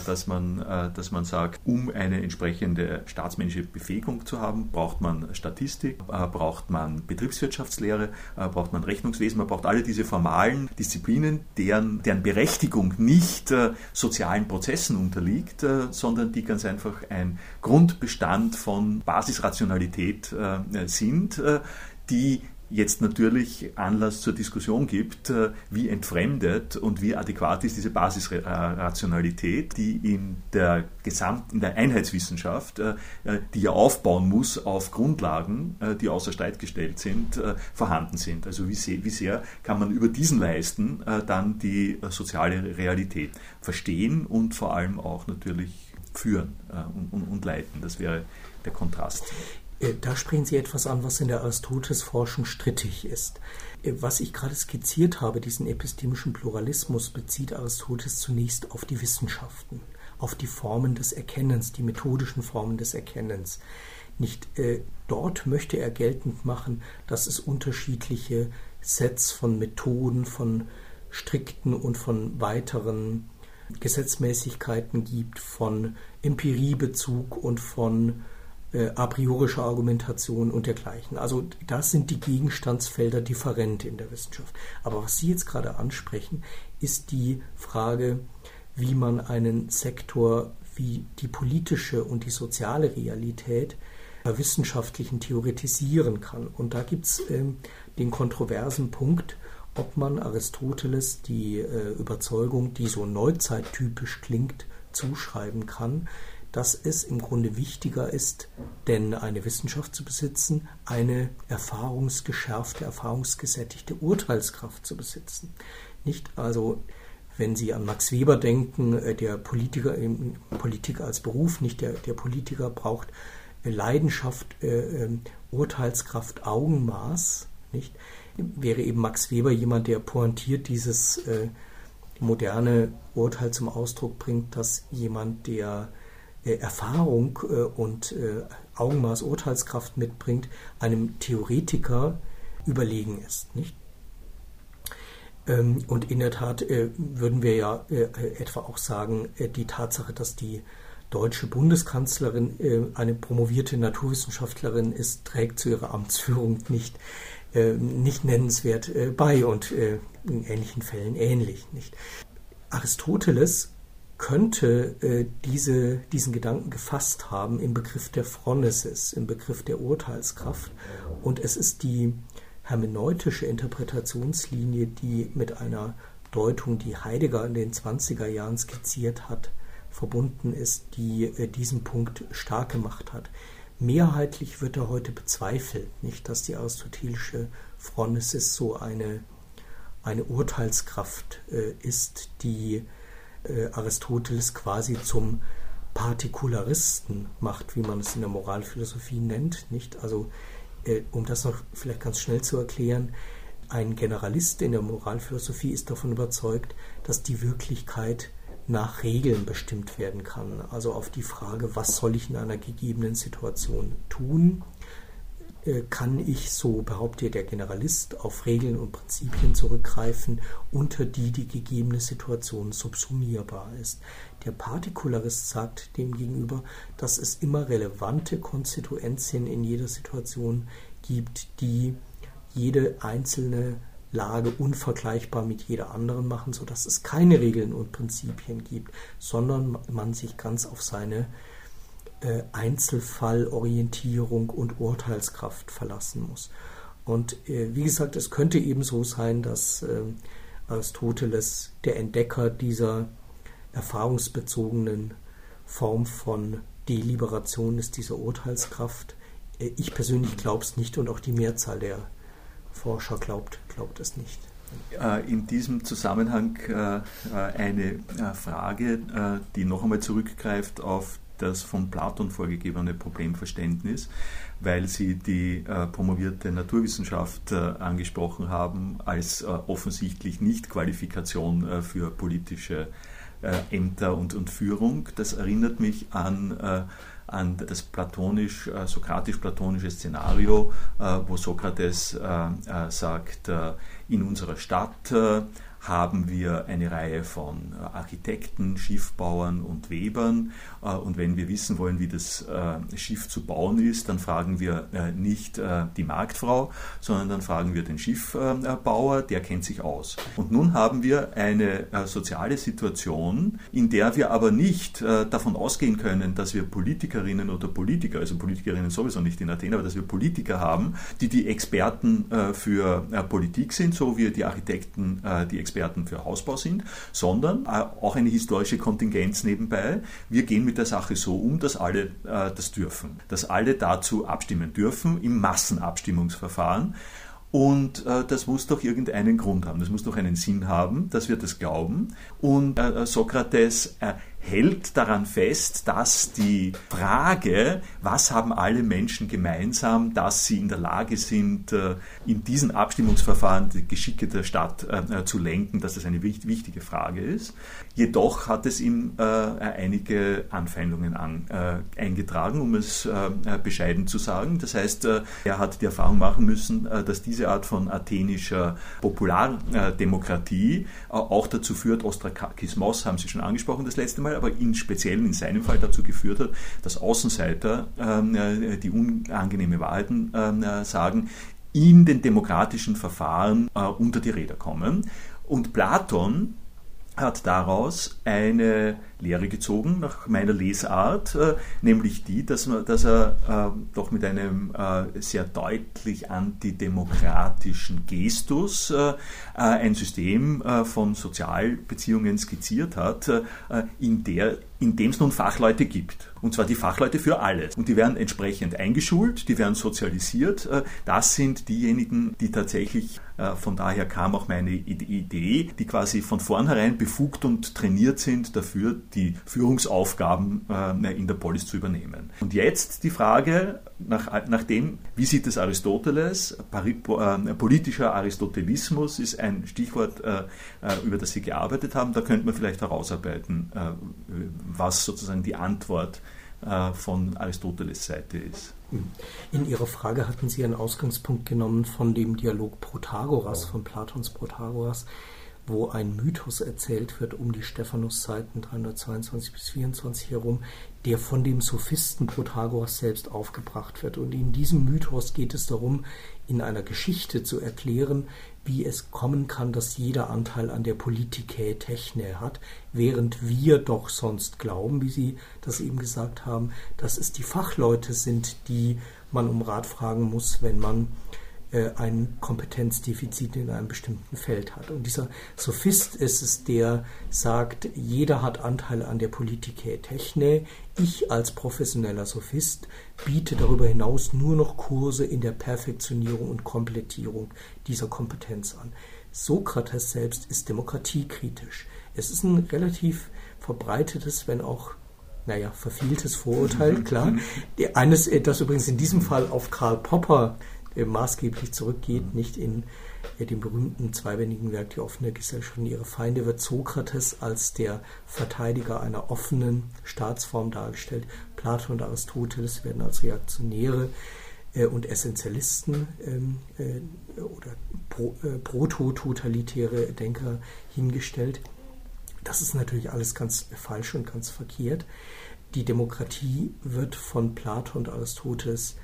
dass man, dass man sagt, um eine entsprechende staatsmännische Befähigung zu haben, braucht man Statistik, braucht man Betriebswirtschaftslehre, braucht man Rechnungswesen, man braucht alle diese formalen Disziplinen, deren, deren Berechtigung nicht sozialen Prozessen unterliegt, äh, sondern die ganz einfach ein Grundbestand von Basisrationalität äh, sind, äh, die jetzt natürlich Anlass zur Diskussion gibt, wie entfremdet und wie adäquat ist diese Basisrationalität, die in der Gesamt, in der Einheitswissenschaft, die ja aufbauen muss auf Grundlagen, die außer Streit gestellt sind, vorhanden sind. Also wie sehr, wie sehr kann man über diesen Leisten dann die soziale Realität verstehen und vor allem auch natürlich führen und, und, und leiten. Das wäre der Kontrast. Äh, da sprechen Sie etwas an, was in der Aristoteles-Forschung strittig ist. Äh, was ich gerade skizziert habe, diesen epistemischen Pluralismus, bezieht Aristoteles zunächst auf die Wissenschaften, auf die Formen des Erkennens, die methodischen Formen des Erkennens. Nicht äh, dort möchte er geltend machen, dass es unterschiedliche Sets von Methoden, von strikten und von weiteren Gesetzmäßigkeiten gibt, von Empiriebezug und von äh, a priorische Argumentation und dergleichen. Also das sind die Gegenstandsfelder different in der Wissenschaft. Aber was Sie jetzt gerade ansprechen, ist die Frage, wie man einen Sektor wie die politische und die soziale Realität wissenschaftlichen theoretisieren kann. Und da gibt es ähm, den kontroversen Punkt, ob man Aristoteles die äh, Überzeugung, die so neuzeittypisch klingt, zuschreiben kann, dass es im Grunde wichtiger ist, denn eine Wissenschaft zu besitzen, eine erfahrungsgeschärfte, erfahrungsgesättigte Urteilskraft zu besitzen. Nicht also, wenn Sie an Max Weber denken, äh, der Politiker, Politik als Beruf, nicht der, der Politiker braucht äh, Leidenschaft, äh, ähm, Urteilskraft, Augenmaß, nicht? Wäre eben Max Weber jemand, der pointiert dieses moderne Urteil zum Ausdruck bringt, dass jemand, der Erfahrung äh, und äh, Augenmaß, Urteilskraft mitbringt, einem Theoretiker überlegen ist. Nicht? Ähm, und in der Tat würden wir ja etwa auch sagen, die Tatsache, dass die deutsche Bundeskanzlerin eine promovierte Naturwissenschaftlerin ist, trägt zu ihrer Amtsführung nicht, nicht nennenswert bei und in ähnlichen Fällen ähnlich. Nicht? Aristoteles könnte äh, diese, diesen Gedanken gefasst haben im Begriff der Phronesis, im Begriff der Urteilskraft. Und es ist die hermeneutische Interpretationslinie, die mit einer Deutung, die Heidegger in den 20er Jahren skizziert hat, verbunden ist, die äh, diesen Punkt stark gemacht hat. Mehrheitlich wird er heute bezweifelt, nicht, dass die aristotelische Phronesis so eine, eine Urteilskraft äh, ist, die Aristoteles quasi zum Partikularisten macht, wie man es in der Moralphilosophie nennt. Nicht? Also, äh, um das noch vielleicht ganz schnell zu erklären, ein Generalist in der Moralphilosophie ist davon überzeugt, dass die Wirklichkeit nach Regeln bestimmt werden kann. Also auf die Frage, was soll ich in einer gegebenen Situation tun, äh, kann ich, so behauptet der Generalist, auf Regeln und Prinzipien zurückgreifen, unter die die gegebene Situation subsumierbar ist. Der Partikularist sagt demgegenüber, dass es immer relevante Konstituentien in jeder Situation gibt, die jede einzelne Lage unvergleichbar mit jeder anderen machen, sodass es keine Regeln und Prinzipien gibt, sondern man sich ganz auf seine äh, Einzelfallorientierung und Urteilskraft verlassen muss. Und äh, wie gesagt, es könnte eben so sein, dass äh, Aristoteles der Entdecker dieser erfahrungsbezogenen Form von Deliberation ist, dieser Urteilskraft. Äh, ich persönlich glaube es nicht und auch die Mehrzahl der Forscher glaubt, glaubt es nicht. Äh, in diesem Zusammenhang äh, eine Frage, die noch einmal zurückgreift auf das von Platon vorgegebene Problemverständnis, weil Sie die promovierte Naturwissenschaft angesprochen haben als offensichtlich Nicht-Qualifikation für politische Ämter und, und Führung. Das erinnert mich an an das platonisch, äh, sokratisch-platonische Szenario, äh, wo Sokrates äh, sagt, in unserer Stadt haben wir eine Reihe von äh, Architekten, Schiffbauern und Webern. Äh, und wenn wir wissen wollen, wie das äh, Schiff zu bauen ist, dann fragen wir nicht die Marktfrau, sondern dann fragen wir den Schiffbauer, der kennt sich aus. Und nun haben wir eine soziale Situation, in der wir aber nicht davon ausgehen können, dass wir Politikerinnen oder Politiker, also Politikerinnen sowieso nicht in Athen, aber dass wir Politiker haben, die die Experten für Politik sind, so wie die Architekten die Experten Experten für Hausbau sind, sondern äh, auch eine historische Kontingenz nebenbei. Wir gehen mit der Sache so um, dass alle äh, das dürfen, dass alle dazu abstimmen dürfen im Massenabstimmungsverfahren. Und äh, das muss doch irgendeinen Grund haben, das muss doch einen Sinn haben, dass wir das glauben. Und äh, Sokrates äh, hält daran fest, dass die Frage, was haben alle Menschen gemeinsam, dass sie in der Lage sind, äh, in diesen Abstimmungsverfahren die Geschicke der Stadt äh, äh, zu lenken, dass das eine wichtige Frage ist. Jedoch hat es ihm einige Anfeindungen an, eingetragen, um es bescheiden zu sagen. Das heißt, er hat die Erfahrung machen müssen, dass diese Art von athenischer Populardemokratie auch dazu führt, Ostrakismos haben Sie schon angesprochen das letzte Mal, aber in speziell in seinem Fall dazu geführt hat, dass Außenseiter ähm, äh, die unangenehme Wahrheiten ähm, äh, sagen, in den demokratischen Verfahren äh, unter die Räder kommen. Und Platon hat daraus eine Lehre gezogen, nach meiner Lesart, äh, nämlich die, dass, man, dass er äh, doch mit einem äh, sehr deutlich antidemokratischen Gestus äh, ein System von Sozialbeziehungen skizziert hat, in der in dem es nun Fachleute gibt. Und zwar die Fachleute für alles. Und die werden entsprechend eingeschult, die werden sozialisiert. Das sind diejenigen, die tatsächlich, von daher kam auch meine Idee, die quasi von vornherein befugt und trainiert sind dafür, die Führungsaufgaben äh, in der Polis zu übernehmen. Und jetzt die Frage nach, nach dem, wie sieht es Aristoteles? Äh, politischer Aristotelismus ist ein Stichwort, äh, äh, über das Sie gearbeitet haben. Da könnte man vielleicht herausarbeiten, äh, was sozusagen die Antwort äh, von Aristoteles Seite ist. In Ihrer Frage hatten Sie einen Ausgangspunkt genommen von dem Dialog Protagoras, von Platons Protagoras wo ein Mythos erzählt wird um die Stephanus-Zeiten 322 bis 24 herum, der von dem Sophisten Protagoras selbst aufgebracht wird. Und in diesem Mythos geht es darum, in einer Geschichte zu erklären, wie es kommen kann, dass jeder Anteil an der Politikä Techne hat, während wir doch sonst glauben, wie Sie das eben gesagt haben, dass es die Fachleute sind, die man um Rat fragen muss, wenn man äh, ein Kompetenzdefizit in einem bestimmten Feld hat. Und dieser Sophist ist es, der sagt, jeder hat Anteil an der Politiké Techne. Ich als professioneller Sophist biete darüber hinaus nur noch Kurse in der Perfektionierung und Komplettierung dieser Kompetenz an. Sokrates selbst ist demokratiekritisch. Es ist ein relativ verbreitetes, wenn auch naja, verfehltes Vorurteil, klar. Eines, das übrigens in diesem Fall auf Karl Popper maßgeblich zurückgeht, nicht in dem berühmten zweibändigen Werk Die offene Gesellschaft und ihre Feinde wird Sokrates als der Verteidiger einer offenen Staatsform dargestellt. Platon und Aristoteles werden als Reaktionäre äh, und Essentialisten ähm, äh, oder pro, äh, protototalitäre Denker hingestellt. Das ist natürlich alles ganz falsch und ganz verkehrt. Die Demokratie wird von Platon und Aristoteles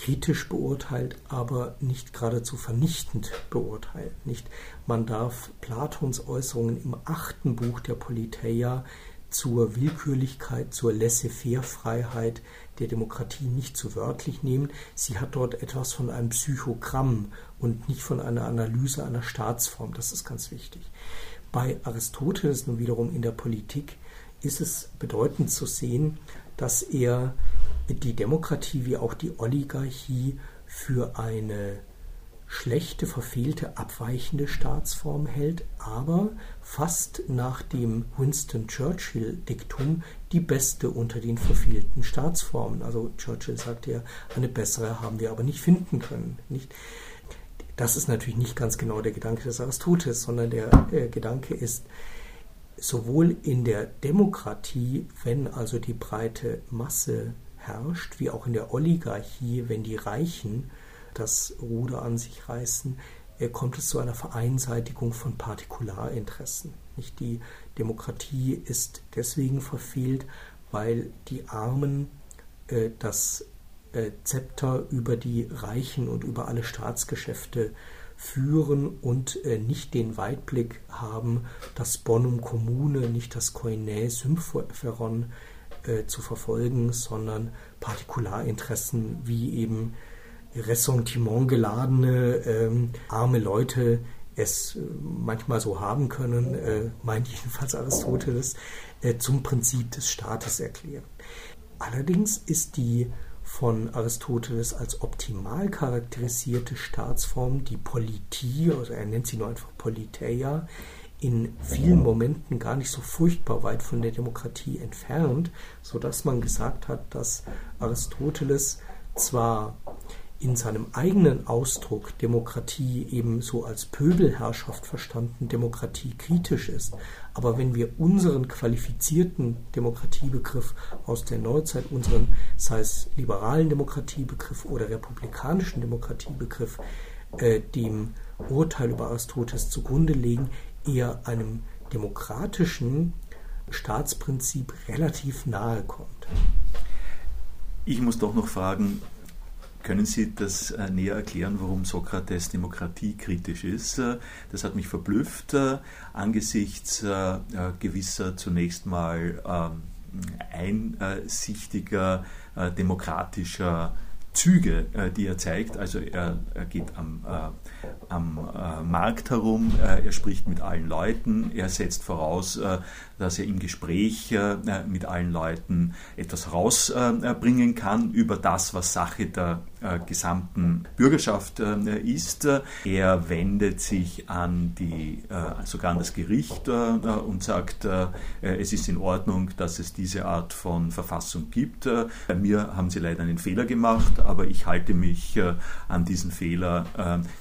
kritisch beurteilt, aber nicht geradezu vernichtend beurteilt. Nicht, man darf Platons Äußerungen im achten Buch der Politeia zur Willkürlichkeit, zur Laissez-faire-Freiheit der Demokratie nicht zu wörtlich nehmen. Sie hat dort etwas von einem Psychogramm und nicht von einer Analyse einer Staatsform. Das ist ganz wichtig. Bei Aristoteles nun wiederum in der Politik ist es bedeutend zu sehen, dass er die Demokratie wie auch die Oligarchie für eine schlechte, verfehlte, abweichende Staatsform hält, aber fast nach dem Winston Churchill-Diktum die beste unter den verfehlten Staatsformen. Also Churchill sagt ja, eine bessere haben wir aber nicht finden können. Nicht? Das ist natürlich nicht ganz genau der Gedanke des Aristoteles, sondern der äh, Gedanke ist, sowohl in der Demokratie, wenn also die breite Masse herrscht, wie auch in der Oligarchie, wenn die Reichen das Ruder an sich reißen, äh, kommt es zu einer Vereinseitigung von Partikularinteressen. Nicht die Demokratie ist deswegen verfehlt, weil die Armen äh, das äh, Zepter über die Reichen und über alle Staatsgeschäfte führen und nicht den Weitblick haben, das Bonum Commune, nicht das Koine Symphoron äh, zu verfolgen, sondern Partikularinteressen wie eben Ressentiment geladene ähm, arme Leute es äh, manchmal so haben können, äh, meint jedenfalls Aristoteles, äh, zum Prinzip des Staates erklären. Allerdings ist die von Aristoteles als optimal charakterisierte Staatsform, die Politie, also er nennt sie nur einfach Politeia, in vielen Momenten gar nicht so furchtbar weit von der Demokratie entfernt, sodass man gesagt hat, dass Aristoteles zwar in seinem eigenen Ausdruck Demokratie ebenso als Pöbelherrschaft verstanden, Demokratie kritisch ist. Aber wenn wir unseren qualifizierten Demokratiebegriff aus der Neuzeit, unseren, sei es liberalen Demokratiebegriff oder republikanischen Demokratiebegriff, äh, dem Urteil über Aristoteles zugrunde legen, eher einem demokratischen Staatsprinzip relativ nahe kommt. Ich muss doch noch fragen, können Sie das äh, näher erklären, warum Sokrates demokratiekritisch ist? Äh, das hat mich verblüfft äh, angesichts gewisser zunächst mal ähm, einsichtiger demokratischer Züge, die er zeigt. Also er, geht am, am äh, Markt herum, äh, er spricht mit allen Leuten, er setzt voraus, dass er im Gespräch äh, mit allen Leuten etwas rausbringen kann über das, was Sache der äh, gesamten Bürgerschaft äh, ist. Er wendet sich an die, sogar an das Gericht und sagt, es ist in Ordnung, dass es diese Art von Verfassung gibt. Bei mir haben sie leider einen Fehler gemacht, aber ich halte mich an diesen Fehler,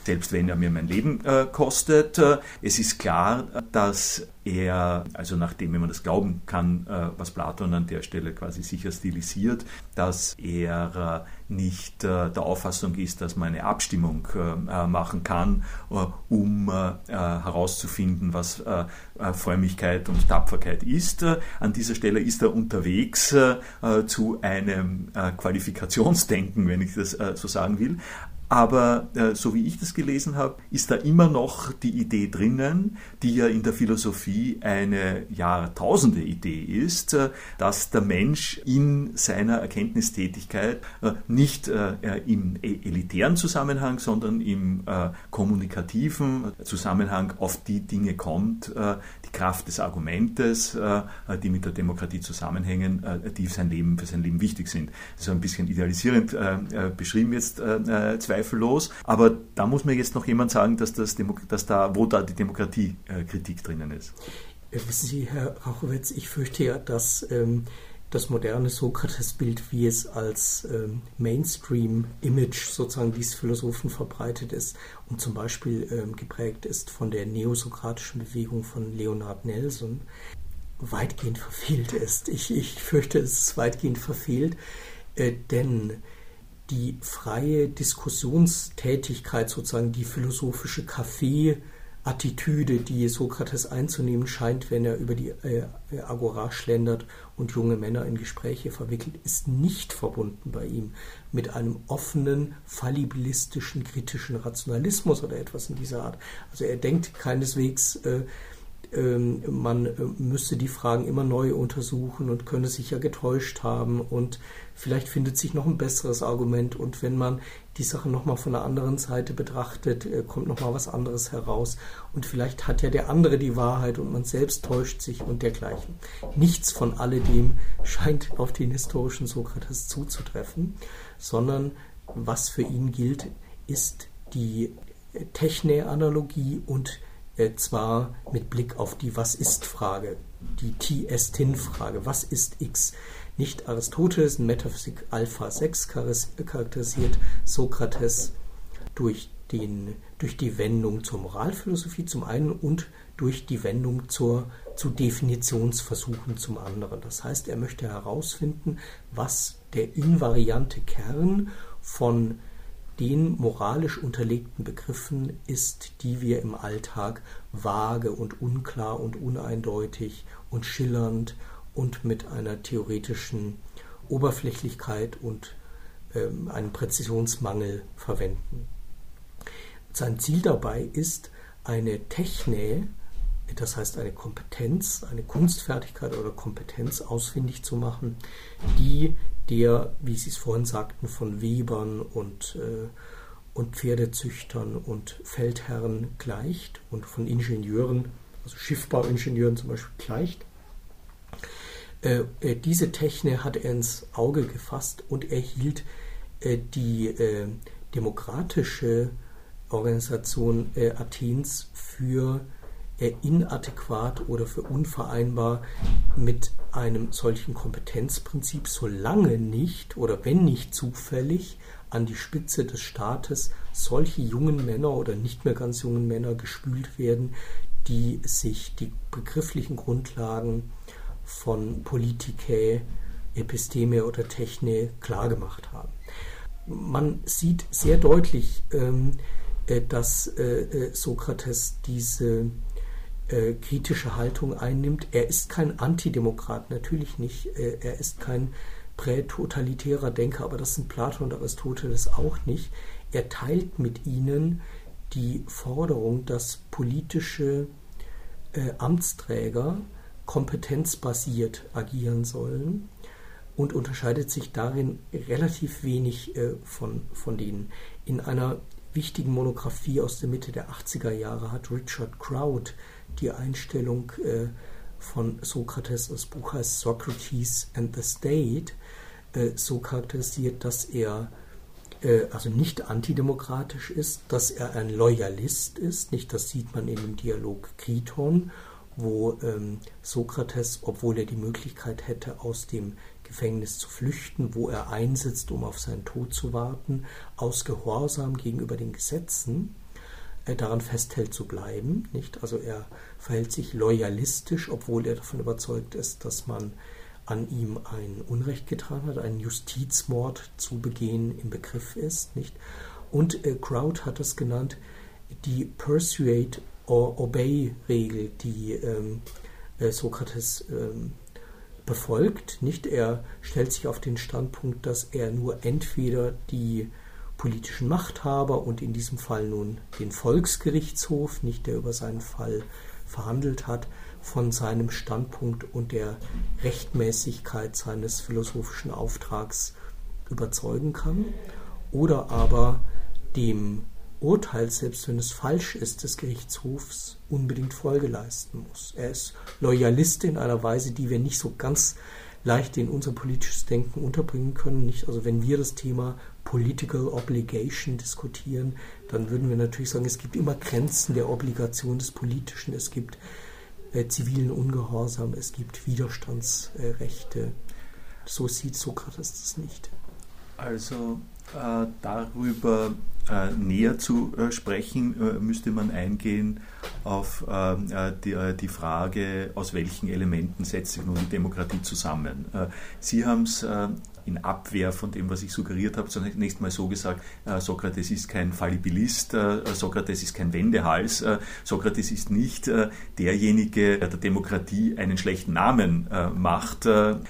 selbst wenn er mir mein Leben kostet. Es ist klar, dass er, also nachdem man das glauben kann, äh, was Platon an der Stelle quasi sicher stilisiert, dass er äh, nicht äh, der Auffassung ist, dass man eine Abstimmung machen kann, um herauszufinden, was Frömmigkeit und Tapferkeit ist. An dieser Stelle ist er unterwegs zu einem Qualifikationsdenken, wenn ich das so sagen will. Aber äh, so wie ich das gelesen habe, ist da immer noch die Idee drinnen, die ja in der Philosophie eine Jahrtausende Idee ist, äh, dass der Mensch in seiner Erkenntnistätigkeit äh, nicht äh, im e-, elitären Zusammenhang, sondern im äh, kommunikativen Zusammenhang auf die Dinge kommt, äh, die Kraft des Argumentes, die mit der Demokratie zusammenhängen, die sein Leben, für sein Leben wichtig sind. Das ist ein bisschen idealisierend beschrieben jetzt zwei zweifellos. Aber da muss mir jetzt noch jemand sagen, dass, das dass da, wo da die Demokratiekritik drinnen ist. Äh, wissen Sie, Herr Rauchowitz, ich fürchte ja, dass ähm, das moderne Sokrates-Bild, wie es als ähm, Mainstream-Image sozusagen dieses Philosophen verbreitet ist und zum Beispiel ähm, geprägt ist von der neosokratischen Bewegung von Leonard Nelson, weitgehend verfehlt ist. Ich, ich fürchte, es ist weitgehend verfehlt, äh, denn die freie Diskussionstätigkeit, sozusagen die philosophische Kaffee-Attitüde, die Sokrates einzunehmen scheint, wenn er über die äh, Agora schlendert und junge Männer in Gespräche verwickelt, ist nicht verbunden bei ihm mit einem offenen, fallibilistischen, kritischen Rationalismus oder etwas in dieser Art. Also er denkt keineswegs, äh, ähm, man äh, müsste die Fragen immer neu untersuchen und könne sich ja getäuscht haben und vielleicht findet sich noch ein besseres Argument und wenn man die Sache nochmal von der anderen Seite betrachtet, äh, kommt nochmal was anderes heraus und vielleicht hat ja der andere die Wahrheit und man selbst täuscht sich und dergleichen. Nichts von alledem scheint auf den historischen Sokrates zuzutreffen, sondern was für ihn gilt, ist die Techne-Analogie und zwar mit Blick auf die Was ist-Frage, die T-Est-In-Frage, was ist X? Nicht Aristoteles in Metaphysik Alpha 6 charakterisiert Sokrates durch, den, durch die Wendung zur Moralphilosophie zum einen und durch die Wendung zur, zu Definitionsversuchen zum anderen. Das heißt, er möchte herausfinden, was der invariante Kern von den moralisch unterlegten Begriffen ist, die wir im Alltag vage und unklar und uneindeutig und schillernd und mit einer theoretischen Oberflächlichkeit und ähm, einem Präzisionsmangel verwenden. Sein Ziel dabei ist, eine Techne, das heißt eine Kompetenz, eine Kunstfertigkeit oder Kompetenz ausfindig zu machen, die der, wie Sie es vorhin sagten, von Webern und, äh, und Pferdezüchtern und Feldherren gleicht und von Ingenieuren, also Schiffbauingenieuren zum Beispiel gleicht. Äh, äh, diese Technik hat er ins Auge gefasst und er hielt äh, die demokratische Organisation Athens für inadäquat oder für unvereinbar mit einem solchen Kompetenzprinzip, solange nicht oder wenn nicht zufällig an die Spitze des Staates solche jungen Männer oder nicht mehr ganz jungen Männer gespült werden, die sich die begrifflichen Grundlagen von Politike, Episteme oder Techne klargemacht haben. Man sieht sehr deutlich, ähm, äh, dass äh, äh, Sokrates diese kritische Haltung einnimmt. Er ist kein Antidemokrat, natürlich nicht. Er ist kein prätotalitärer Denker, aber das sind Platon und Aristoteles auch nicht. Er teilt mit ihnen die Forderung, dass politische Amtsträger kompetenzbasiert agieren sollen und unterscheidet sich darin relativ wenig äh, von, von denen. In einer wichtigen Monographie aus der Mitte der 80er Jahre hat Richard Crowd die Einstellung äh, von Sokrates, das Buch heißt Socrates and the State, äh, so charakterisiert, dass er äh, also nicht antidemokratisch ist, dass er ein Loyalist ist, nicht das sieht man in dem Dialog Kriton, wo ähm, Sokrates, obwohl er die Möglichkeit hätte, aus dem Gefängnis zu flüchten, wo er einsitzt, um auf seinen Tod zu warten, aus Gehorsam gegenüber den Gesetzen, äh, daran festhält zu bleiben. Nicht? Also er verhält sich loyalistisch, obwohl er davon überzeugt ist, dass man an ihm ein Unrecht getan hat, einen Justizmord zu begehen im Begriff ist. Nicht? Und äh, Crowd hat es genannt, die Persuade Obey-Regel, die ähm, äh, Sokrates ähm, befolgt. Nicht? Er stellt sich auf den Standpunkt, dass er nur entweder die politischen Machthaber und in diesem Fall nun den Volksgerichtshof, nicht der über seinen Fall verhandelt hat, von seinem Standpunkt und der Rechtmäßigkeit seines philosophischen Auftrags überzeugen kann, oder aber dem Urteil, selbst wenn es falsch ist, des Gerichtshofs unbedingt Folge leisten muss. Er ist Loyalist in einer Weise, die wir nicht so ganz leicht in unser politisches Denken unterbringen können. Nicht? Also wenn wir das Thema Political Obligation diskutieren, dann würden wir natürlich sagen, es gibt immer Grenzen der Obligation des Politischen, es gibt äh, zivilen Ungehorsam, es gibt Widerstandsrechte. So sieht Sokrates das nicht. Also äh, darüber äh, näher zu äh, sprechen, äh, müsste man eingehen auf äh, äh, die, die, Frage, aus welchen Elementen setzt sich nun die Demokratie zusammen. Sie haben es in Abwehr von dem, was ich suggeriert habe, zunächst mal so gesagt, Sokrates ist kein Fallibilist, Sokrates ist kein Wendehals, Sokrates ist nicht derjenige, der der Demokratie einen schlechten Namen macht,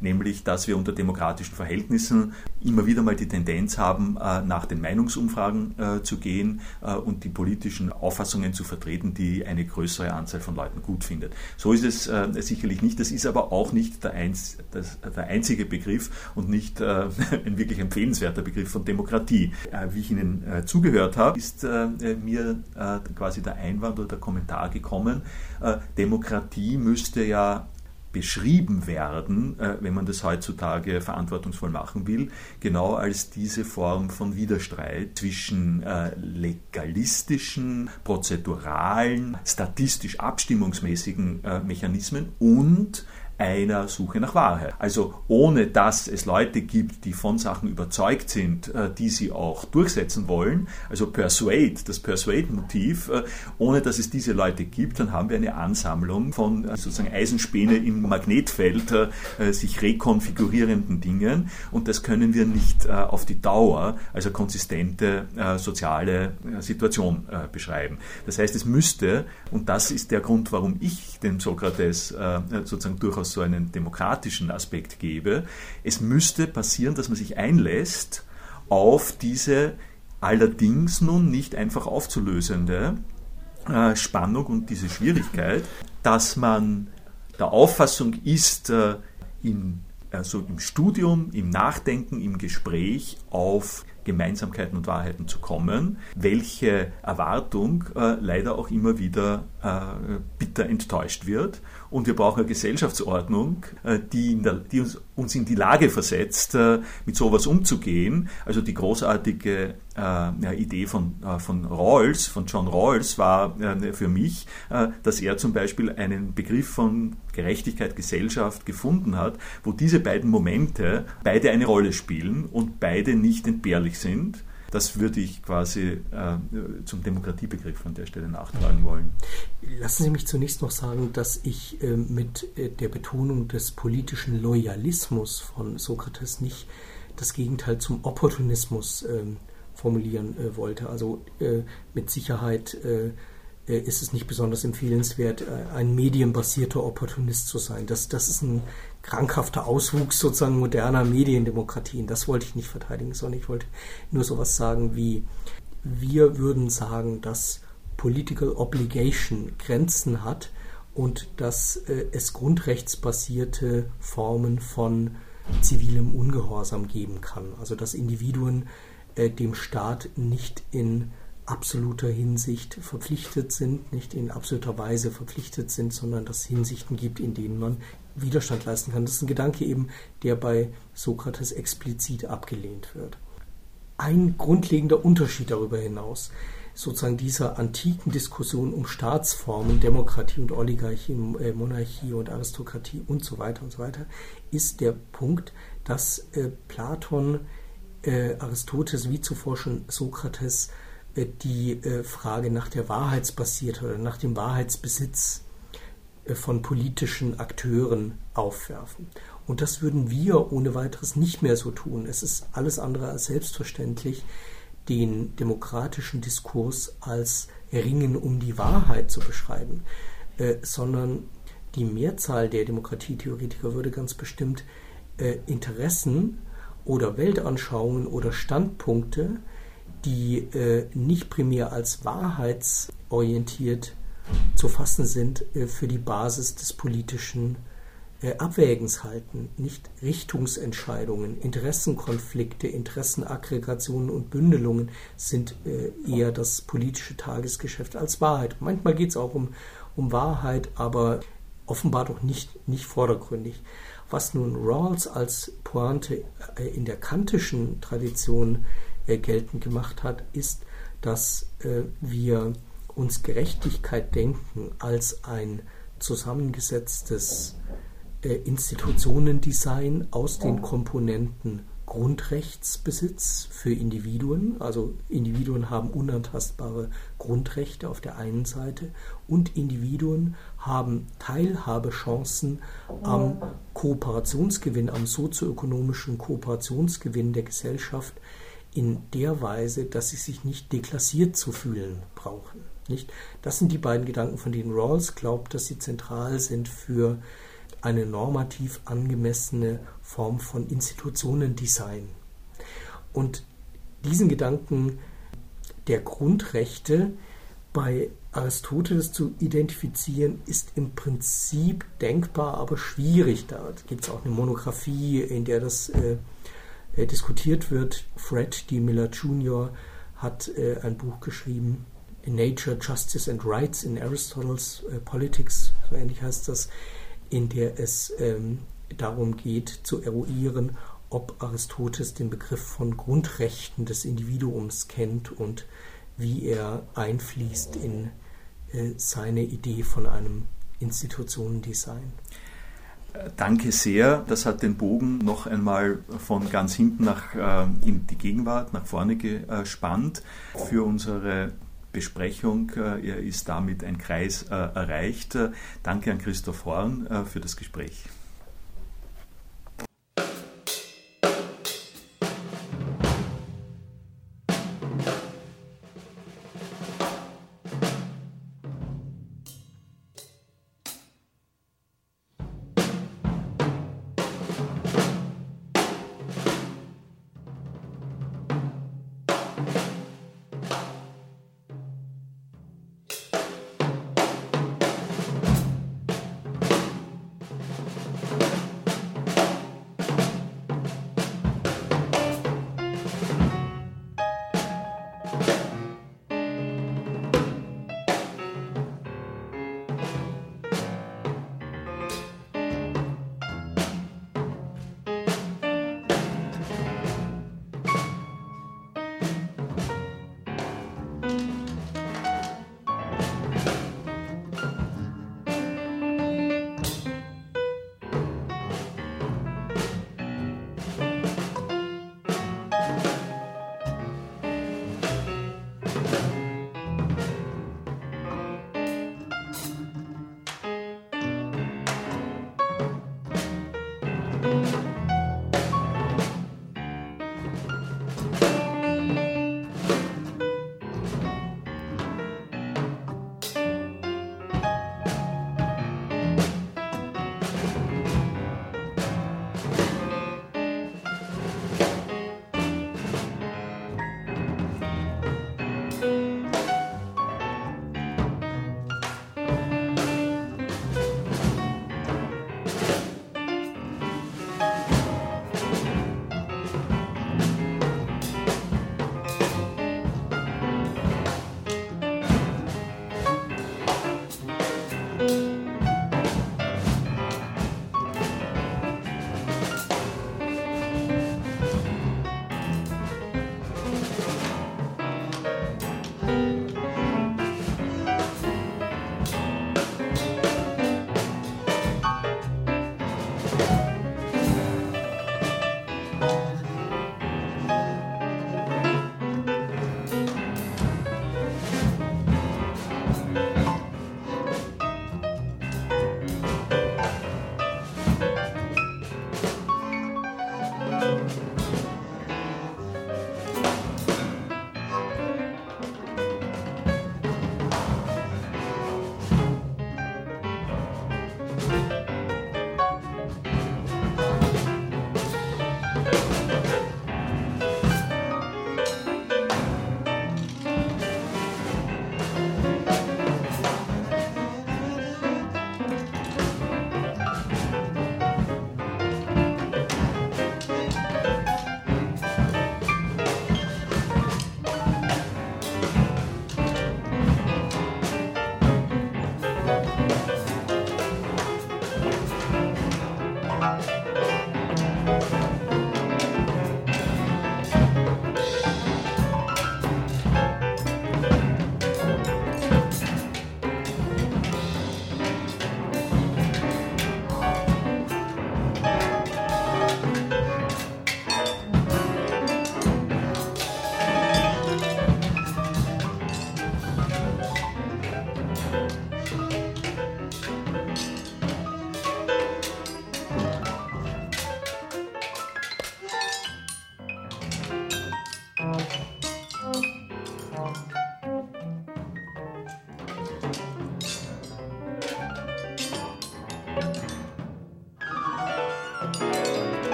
nämlich dass wir unter demokratischen Verhältnissen immer wieder mal die Tendenz haben, nach den Meinungsumfragen zu gehen und die politischen Auffassungen zu vertreten, die eine größere Anzahl von Leuten gut findet. So ist es sicherlich nicht. Das ist aber auch nicht der, einzige Begriff und nicht äh, ein wirklich empfehlenswerter Begriff von Demokratie. Äh, wie ich Ihnen äh, zugehört habe, ist äh, mir äh, quasi der Einwand oder der Kommentar gekommen, äh, Demokratie müsste ja beschrieben werden, äh, wenn man das heutzutage verantwortungsvoll machen will, genau als diese Form von Widerstreit zwischen äh, legalistischen, prozeduralen, statistisch abstimmungsmäßigen äh, Mechanismen und einer Suche nach Wahrheit. Also ohne dass es Leute gibt, die von Sachen überzeugt sind, äh, die sie auch durchsetzen wollen, also Persuade, das Persuade-Motiv, äh, ohne dass es diese Leute gibt, dann haben wir eine Ansammlung von äh, sozusagen Eisenspäne im Magnetfeld sich rekonfigurierenden Dingen und das können wir nicht auf die Dauer als eine konsistente soziale Situation beschreiben. Das heißt, es müsste, und das ist der Grund, warum ich den Sokrates sozusagen durchaus so einen demokratischen Aspekt gebe. Es müsste passieren, dass man sich einlässt auf diese allerdings nun nicht einfach aufzulösende äh, Spannung und diese Schwierigkeit, dass man der Auffassung ist, äh, in, also im Studium, im Nachdenken, im Gespräch auf Gemeinsamkeiten und Wahrheiten zu kommen, welche Erwartung äh, leider auch immer wieder äh, bitter enttäuscht wird. Und wir brauchen eine Gesellschaftsordnung, äh, die, der, die uns, uns, in die Lage versetzt, äh, mit sowas umzugehen. Also die großartige äh, Idee von, von Rawls, von John Rawls war für mich, dass er zum Beispiel einen Begriff von Gerechtigkeit, Gesellschaft gefunden hat, wo diese beiden Momente beide eine Rolle spielen und beide nicht entbehrlich sind. Das würde ich quasi äh, zum Demokratiebegriff an der Stelle nachtragen wollen. Lassen Sie mich zunächst noch sagen, dass ich äh, mit äh, der Betonung des politischen Loyalismus von Sokrates nicht das Gegenteil zum Opportunismus ähm, formulieren äh, wollte. Also äh, mit Sicherheit äh, ist es nicht besonders empfehlenswert, ein medienbasierter Opportunist zu sein. Das, das ist ein krankhafter Auswuchs sozusagen moderner Mediendemokratien. Das wollte ich nicht verteidigen, sondern ich wollte nur sowas sagen wie, wir würden sagen, dass Political Obligation Grenzen hat und dass äh, es grundrechtsbasierte Formen von zivilem Ungehorsam geben kann. Also dass Individuen äh, dem Staat nicht in absoluter Hinsicht verpflichtet sind, nicht in absoluter Weise verpflichtet sind, sondern dass es Hinsichten gibt, in denen man Widerstand leisten kann. Das ist ein Gedanke eben, der bei Sokrates explizit abgelehnt wird. Ein grundlegender Unterschied darüber hinaus, sozusagen dieser antiken Diskussion um Staatsformen, Demokratie und Oligarchie, äh, Monarchie und Aristokratie und so weiter und so weiter, ist der Punkt, dass äh, Platon, äh, Aristoteles wie zuvor schon Sokrates äh, die äh, Frage nach der Wahrheitsbasiert oder nach dem Wahrheitsbesitz von politischen Akteuren aufwerfen. Und das würden wir ohne weiteres nicht mehr so tun. Es ist alles andere als selbstverständlich, den demokratischen Diskurs als Ringen um die Wahrheit zu beschreiben, äh, sondern die Mehrzahl der Demokratietheoretiker würde ganz bestimmt äh, Interessen oder Weltanschauungen oder Standpunkte, die äh, nicht primär als wahrheitsorientiert zu fassen sind, äh, für die Basis des politischen äh, Abwägens halten, nicht Richtungsentscheidungen, Interessenkonflikte, Interessenaggregationen und Bündelungen sind äh, eher das politische Tagesgeschäft als Wahrheit. Manchmal geht es auch um, um Wahrheit, aber offenbar doch nicht, nicht vordergründig. Was nun Rawls als Pointe in der kantischen Tradition geltend gemacht hat, ist, dass wir uns Gerechtigkeit denken als ein zusammengesetztes äh, Institutionendesign aus den Komponenten Grundrechtsbesitz für Individuen, also Individuen haben unantastbare Grundrechte auf der einen Seite und Individuen haben Teilhabechancen am Kooperationsgewinn, am sozioökonomischen Kooperationsgewinn der Gesellschaft in der Weise, dass sie sich nicht deklassiert zu fühlen brauchen. Nicht? Das sind die beiden Gedanken, von denen Rawls glaubt, dass sie zentral sind für eine normativ angemessene Form von Institutionendesign. Und diesen Gedanken der Grundrechte bei Aristoteles zu identifizieren, ist im Prinzip denkbar, aber schwierig. Da gibt es auch eine Monographie, in der das äh, äh, diskutiert wird. Fred D. Miller Jr. hat äh, ein Buch geschrieben, Nature, Justice and Rights in Aristotle's äh, Politics, so ähnlich heißt das, in der es ähm, darum geht zu eruieren, ob Aristoteles den Begriff von Grundrechten des Individuums kennt und wie er einfließt in äh, seine Idee von einem Institutionendesign. Danke sehr. Das hat den Bogen noch einmal von ganz hinten nach äh, in die Gegenwart, nach vorne gespannt für unsere Besprechung. Äh, er ist damit ein Kreis äh, erreicht. Danke an Christoph Horn äh, für das Gespräch.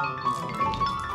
Falou.